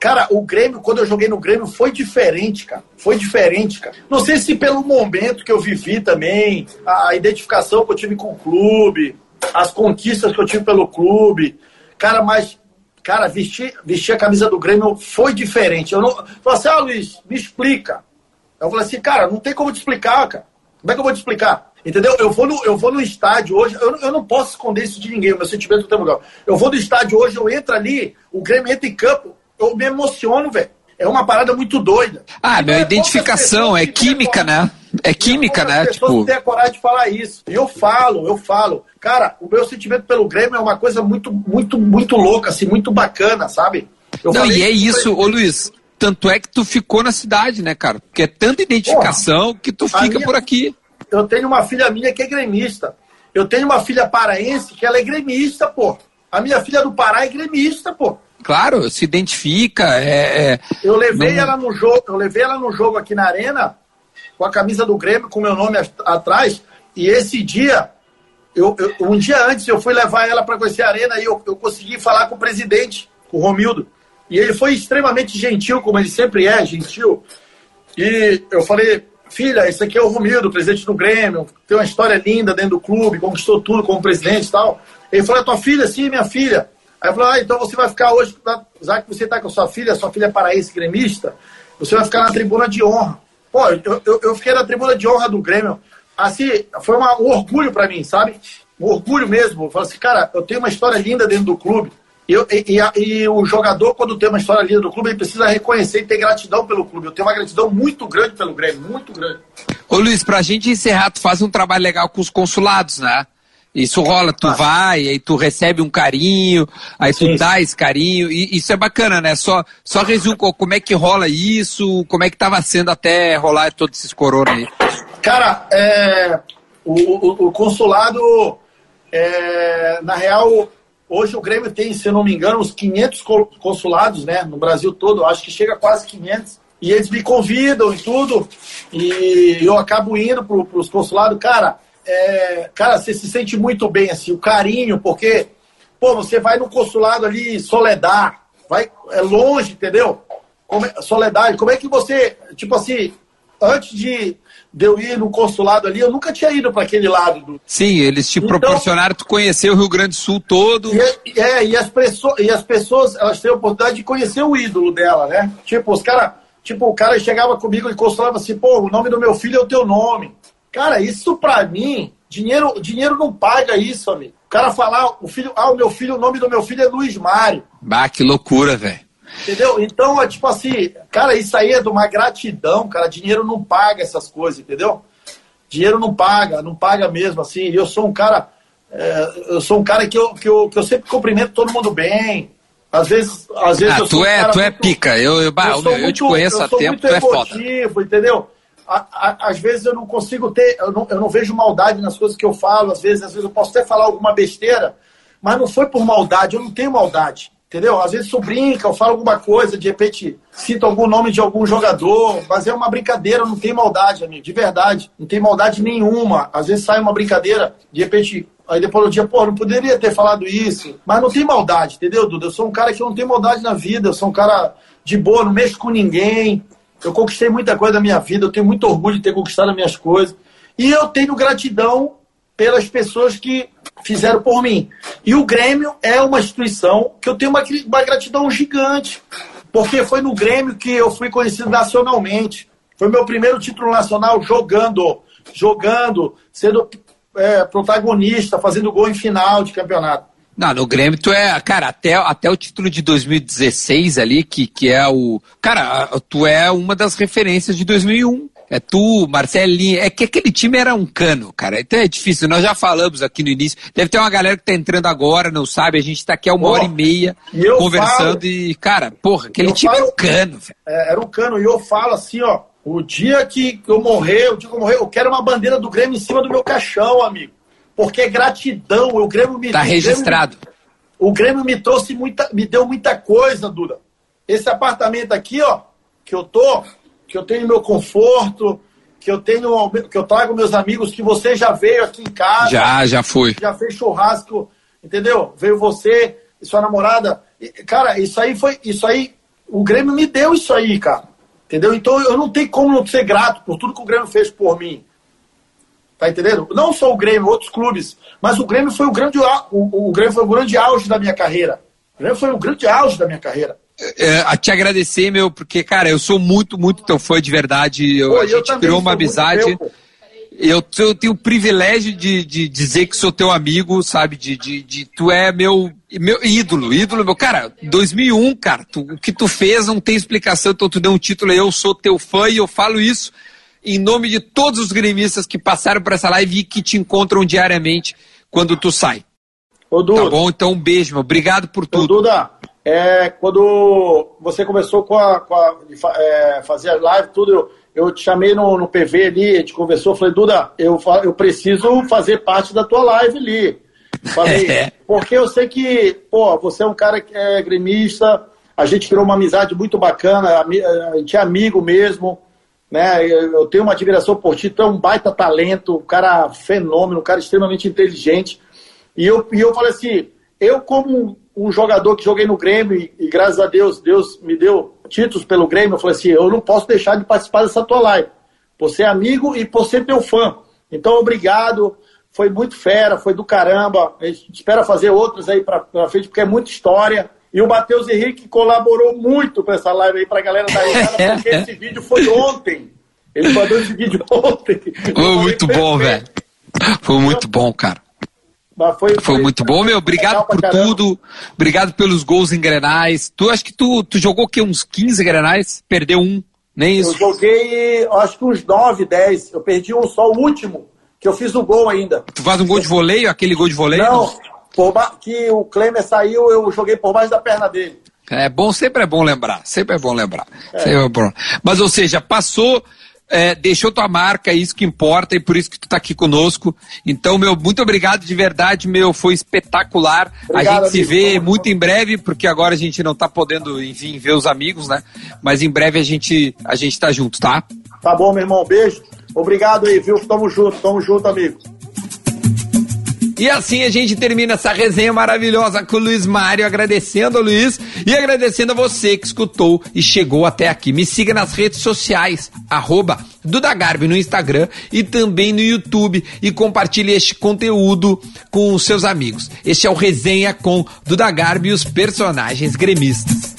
cara, o Grêmio, quando eu joguei no Grêmio, foi diferente, cara. Foi diferente, cara. Não sei se pelo momento que eu vivi também, a, a identificação que eu tive com o clube, as conquistas que eu tive pelo clube. Cara, mas Cara, vestir, vestir a camisa do Grêmio foi diferente. Eu não. Falei assim, ah, Luiz, me explica. Eu falei assim, cara, não tem como te explicar, cara. Como é que eu vou te explicar? Entendeu? Eu vou no, eu vou no estádio hoje, eu, não- eu não posso esconder isso de ninguém, o meu sentimento do tempo legal. Eu vou no estádio hoje, eu entro ali, o Grêmio entra em campo, eu me emociono, velho. É uma parada muito doida. Ah, E meu, não é identificação, é química, né? É química, né? pessoas Tipo, têm a coragem de falar isso. E eu falo, eu falo. Cara, o meu sentimento pelo Grêmio é uma coisa muito, muito, muito louca, assim, muito bacana, sabe? Eu não, e é isso, ô. Luiz, tanto é que tu ficou na cidade, né, cara? Porque é tanta identificação que tu fica minha- por aqui. Eu tenho uma filha minha que é gremista. Eu tenho uma filha paraense que ela é gremista, pô. A minha filha do Pará é gremista, pô. Claro, se identifica, é... é- Eu levei Não- ela no jogo, eu levei ela no jogo aqui na arena com a camisa do Grêmio com meu nome at- atrás e esse dia, eu, eu, um dia antes, eu fui levar ela para conhecer a arena e eu, eu consegui falar com o presidente, com o Romildo. E ele foi extremamente gentil, como ele sempre é, gentil. E eu falei, filha, esse aqui é o Romildo, presidente do Grêmio, tem uma história linda dentro do clube, conquistou tudo como presidente e tal. Ele falou, é tua filha? Sim, minha filha. Aí falei, ah, então você vai ficar hoje, já que você está com sua filha, sua filha é paraense gremista, você vai ficar na tribuna de honra. Pô, eu, eu, eu fiquei na tribuna de honra do Grêmio. Assim, foi uma, um orgulho para mim, sabe? Um orgulho mesmo. Eu falei assim, cara, eu tenho uma história linda dentro do clube. E, e, e, e, o jogador, quando tem uma história linda do clube, ele precisa reconhecer e ter gratidão pelo clube. Eu tenho uma gratidão muito grande pelo Grêmio, muito grande. Ô Luiz, pra gente encerrar, tu faz um trabalho legal com os consulados, né? Isso rola, tu ah. vai, aí tu recebe um carinho, aí tu Sim. dá esse carinho, e isso é bacana, né? Só, só resumo como é que rola isso, como é que tava sendo até rolar todos esses corona aí. Cara, é, o, o, o, consulado, é, na real, hoje o Grêmio tem, se eu não me engano, uns 500 consulados, né? No Brasil todo, acho que chega quase 500. E eles me convidam e tudo, e eu acabo indo para os consulados. Cara, é, cara, você se sente muito bem, assim, o carinho, porque, pô, você vai no consulado ali, Soledad, vai, é longe, entendeu? Como é, Soledade, como é que você, tipo assim, antes de, de eu ir no consulado ali, eu nunca tinha ido para aquele lado. Do... Sim, eles te então, proporcionaram tu conhecer o Rio Grande do Sul todo. E, é, e as, pessoas, e as pessoas, elas têm a oportunidade de conhecer o ídolo dela, né? Tipo, os caras, tipo, o cara chegava comigo e consulava assim, pô, o nome do meu filho é o teu nome. Cara, isso pra mim, dinheiro, dinheiro não paga isso, amigo. O cara falar, o filho, ah, o meu filho, o nome do meu filho é Luiz Mário. Bah, que loucura, velho. Entendeu? Então, é tipo assim, cara, isso aí é de uma gratidão, cara. Dinheiro não paga essas coisas, entendeu? Dinheiro não paga, não paga mesmo, assim. E eu sou um cara, é, eu sou um cara que eu, que, eu, que eu sempre cumprimento todo mundo bem. Às vezes, às vezes ah, eu tu é, tu é muito, é pica. Eu, eu, eu, eu muito, te conheço há tempo, tu é foda. entendeu? às vezes eu não consigo ter, eu não, eu não vejo maldade nas coisas que eu falo, às vezes, às vezes eu posso até falar alguma besteira, mas não foi por maldade, eu não tenho maldade. Entendeu? Às vezes eu brinca, eu falo alguma coisa, de repente cito algum nome de algum jogador, mas é uma brincadeira, não tem maldade, amigo, de verdade. Não tem maldade nenhuma. Às vezes sai uma brincadeira, de repente, aí depois do dia, pô, não poderia ter falado isso. Mas não tem maldade, entendeu, Duda? Eu sou um cara que não tem maldade na vida, eu sou um cara de boa, não mexo com ninguém. Eu conquistei muita coisa da minha vida, eu tenho muito orgulho de ter conquistado as minhas coisas. E eu tenho gratidão pelas pessoas que fizeram por mim. E o Grêmio é uma instituição que eu tenho uma, uma gratidão gigante, porque foi no Grêmio que eu fui conhecido nacionalmente. Foi meu primeiro título nacional jogando, jogando, sendo é, protagonista, fazendo gol em final de campeonato. Não, no Grêmio tu é, cara, até, até o título de 2016 ali, que, que é o. Cara, tu é uma das referências de 2001. É tu, Marcelinho. É que aquele time era um cano, cara. Então é difícil. Nós já falamos aqui no início. Deve ter uma galera que tá entrando agora, não sabe. A gente tá aqui há uma hora e meia e conversando falo, e, cara, porra, aquele time falo, era um cano, velho. É, era um cano. E eu falo assim, ó. O dia que eu morrer, o dia que eu morrer, eu quero uma bandeira do Grêmio em cima do meu caixão, amigo porque é gratidão. O Grêmio me Tá registrado. O Grêmio, o Grêmio me trouxe muita, me deu muita coisa, Duda. Esse apartamento aqui, ó, que eu tô, que eu tenho meu conforto, que eu tenho, que eu trago meus amigos, que você já veio aqui em casa. Já, já fui. Já fez churrasco, entendeu? Veio você e sua namorada. Cara, isso aí foi, isso aí, o Grêmio me deu isso aí, cara. Entendeu? Então eu não tenho como não ser grato por tudo que o Grêmio fez por mim. Tá entendendo? Não só o Grêmio, outros clubes. Mas o Grêmio foi o grande, o, o Grêmio foi o grande auge da minha carreira. O Grêmio foi o grande auge da minha carreira. É, a te agradecer, meu, porque, cara, eu sou muito, muito teu fã de verdade. Eu, Pô, a gente criou uma amizade. eu, eu, tenho o privilégio de, de, dizer que sou teu amigo, sabe? De, de, de, tu é meu, meu ídolo, ídolo meu. Cara, 2001, cara, tu, o que tu fez não tem explicação, então tu deu um título, eu sou teu fã e eu falo isso em nome de todos os gremistas que passaram por essa live e que te encontram diariamente quando tu sai. Ô, Duda, tá bom? Então, um beijo, meu. Obrigado por tudo. Ô, Duda, é, quando você começou com a, com a é, fazer a live, tudo, eu, eu te chamei no, no PV ali, a gente conversou, falei, Duda, eu, eu preciso fazer parte da tua live ali. Falei, (laughs) é. porque eu sei que, pô, você é um cara que é gremista, a gente criou uma amizade muito bacana, a, gente é amigo mesmo. né? Eu, eu tenho uma admiração por ti, tu é um baita talento, um cara fenômeno, um cara extremamente inteligente. E eu, e eu falei assim, eu como um jogador que joguei no Grêmio e, e, graças a Deus, Deus me deu títulos pelo Grêmio, eu falei assim, eu não posso deixar de participar dessa tua live. Por ser amigo e por ser teu fã. Então, obrigado. Foi muito fera, foi do caramba. A gente espera fazer outros aí pra, pra frente, porque é muita história. E o Matheus Henrique colaborou muito para essa live aí pra galera da risada, (laughs) porque esse vídeo foi ontem. Ele mandou esse vídeo (laughs) ontem. Foi muito bom, velho. Foi muito bom, cara. Foi, foi, foi, muito bom, meu. Obrigado por tudo. Obrigado pelos gols em grenais. Tu acho que tu, tu jogou que uns 15 grenais? Perdeu um, nem isso? Eu joguei, acho que uns 9, 10. Eu perdi um só, o último, que eu fiz o gol ainda. Tu faz um gol de voleio, aquele gol de voleio? Não, por que o Klemer saiu, eu joguei por baixo da perna dele. É bom, sempre é bom lembrar, sempre é bom lembrar. É. É bom. Mas, ou seja, passou, é, deixou tua marca, é isso que importa e por isso que tu tá aqui conosco. Então, meu, muito obrigado de verdade, meu, foi espetacular. Obrigado, a gente se vê muito em breve, porque agora a gente não tá podendo, enfim, ver os amigos, né? Mas em breve a gente, a gente tá junto, tá? Tá bom, meu irmão, beijo. Obrigado aí, viu? Tamo junto, tamo junto, amigo. E assim a gente termina essa resenha maravilhosa com o Luiz Mário, agradecendo ao Luiz e agradecendo a você que escutou e chegou até aqui. Me siga nas redes sociais, arroba Dudagarbi no Instagram e também no YouTube e compartilhe este conteúdo com os seus amigos. Este é o Resenha com Dudagarbi e os personagens gremistas.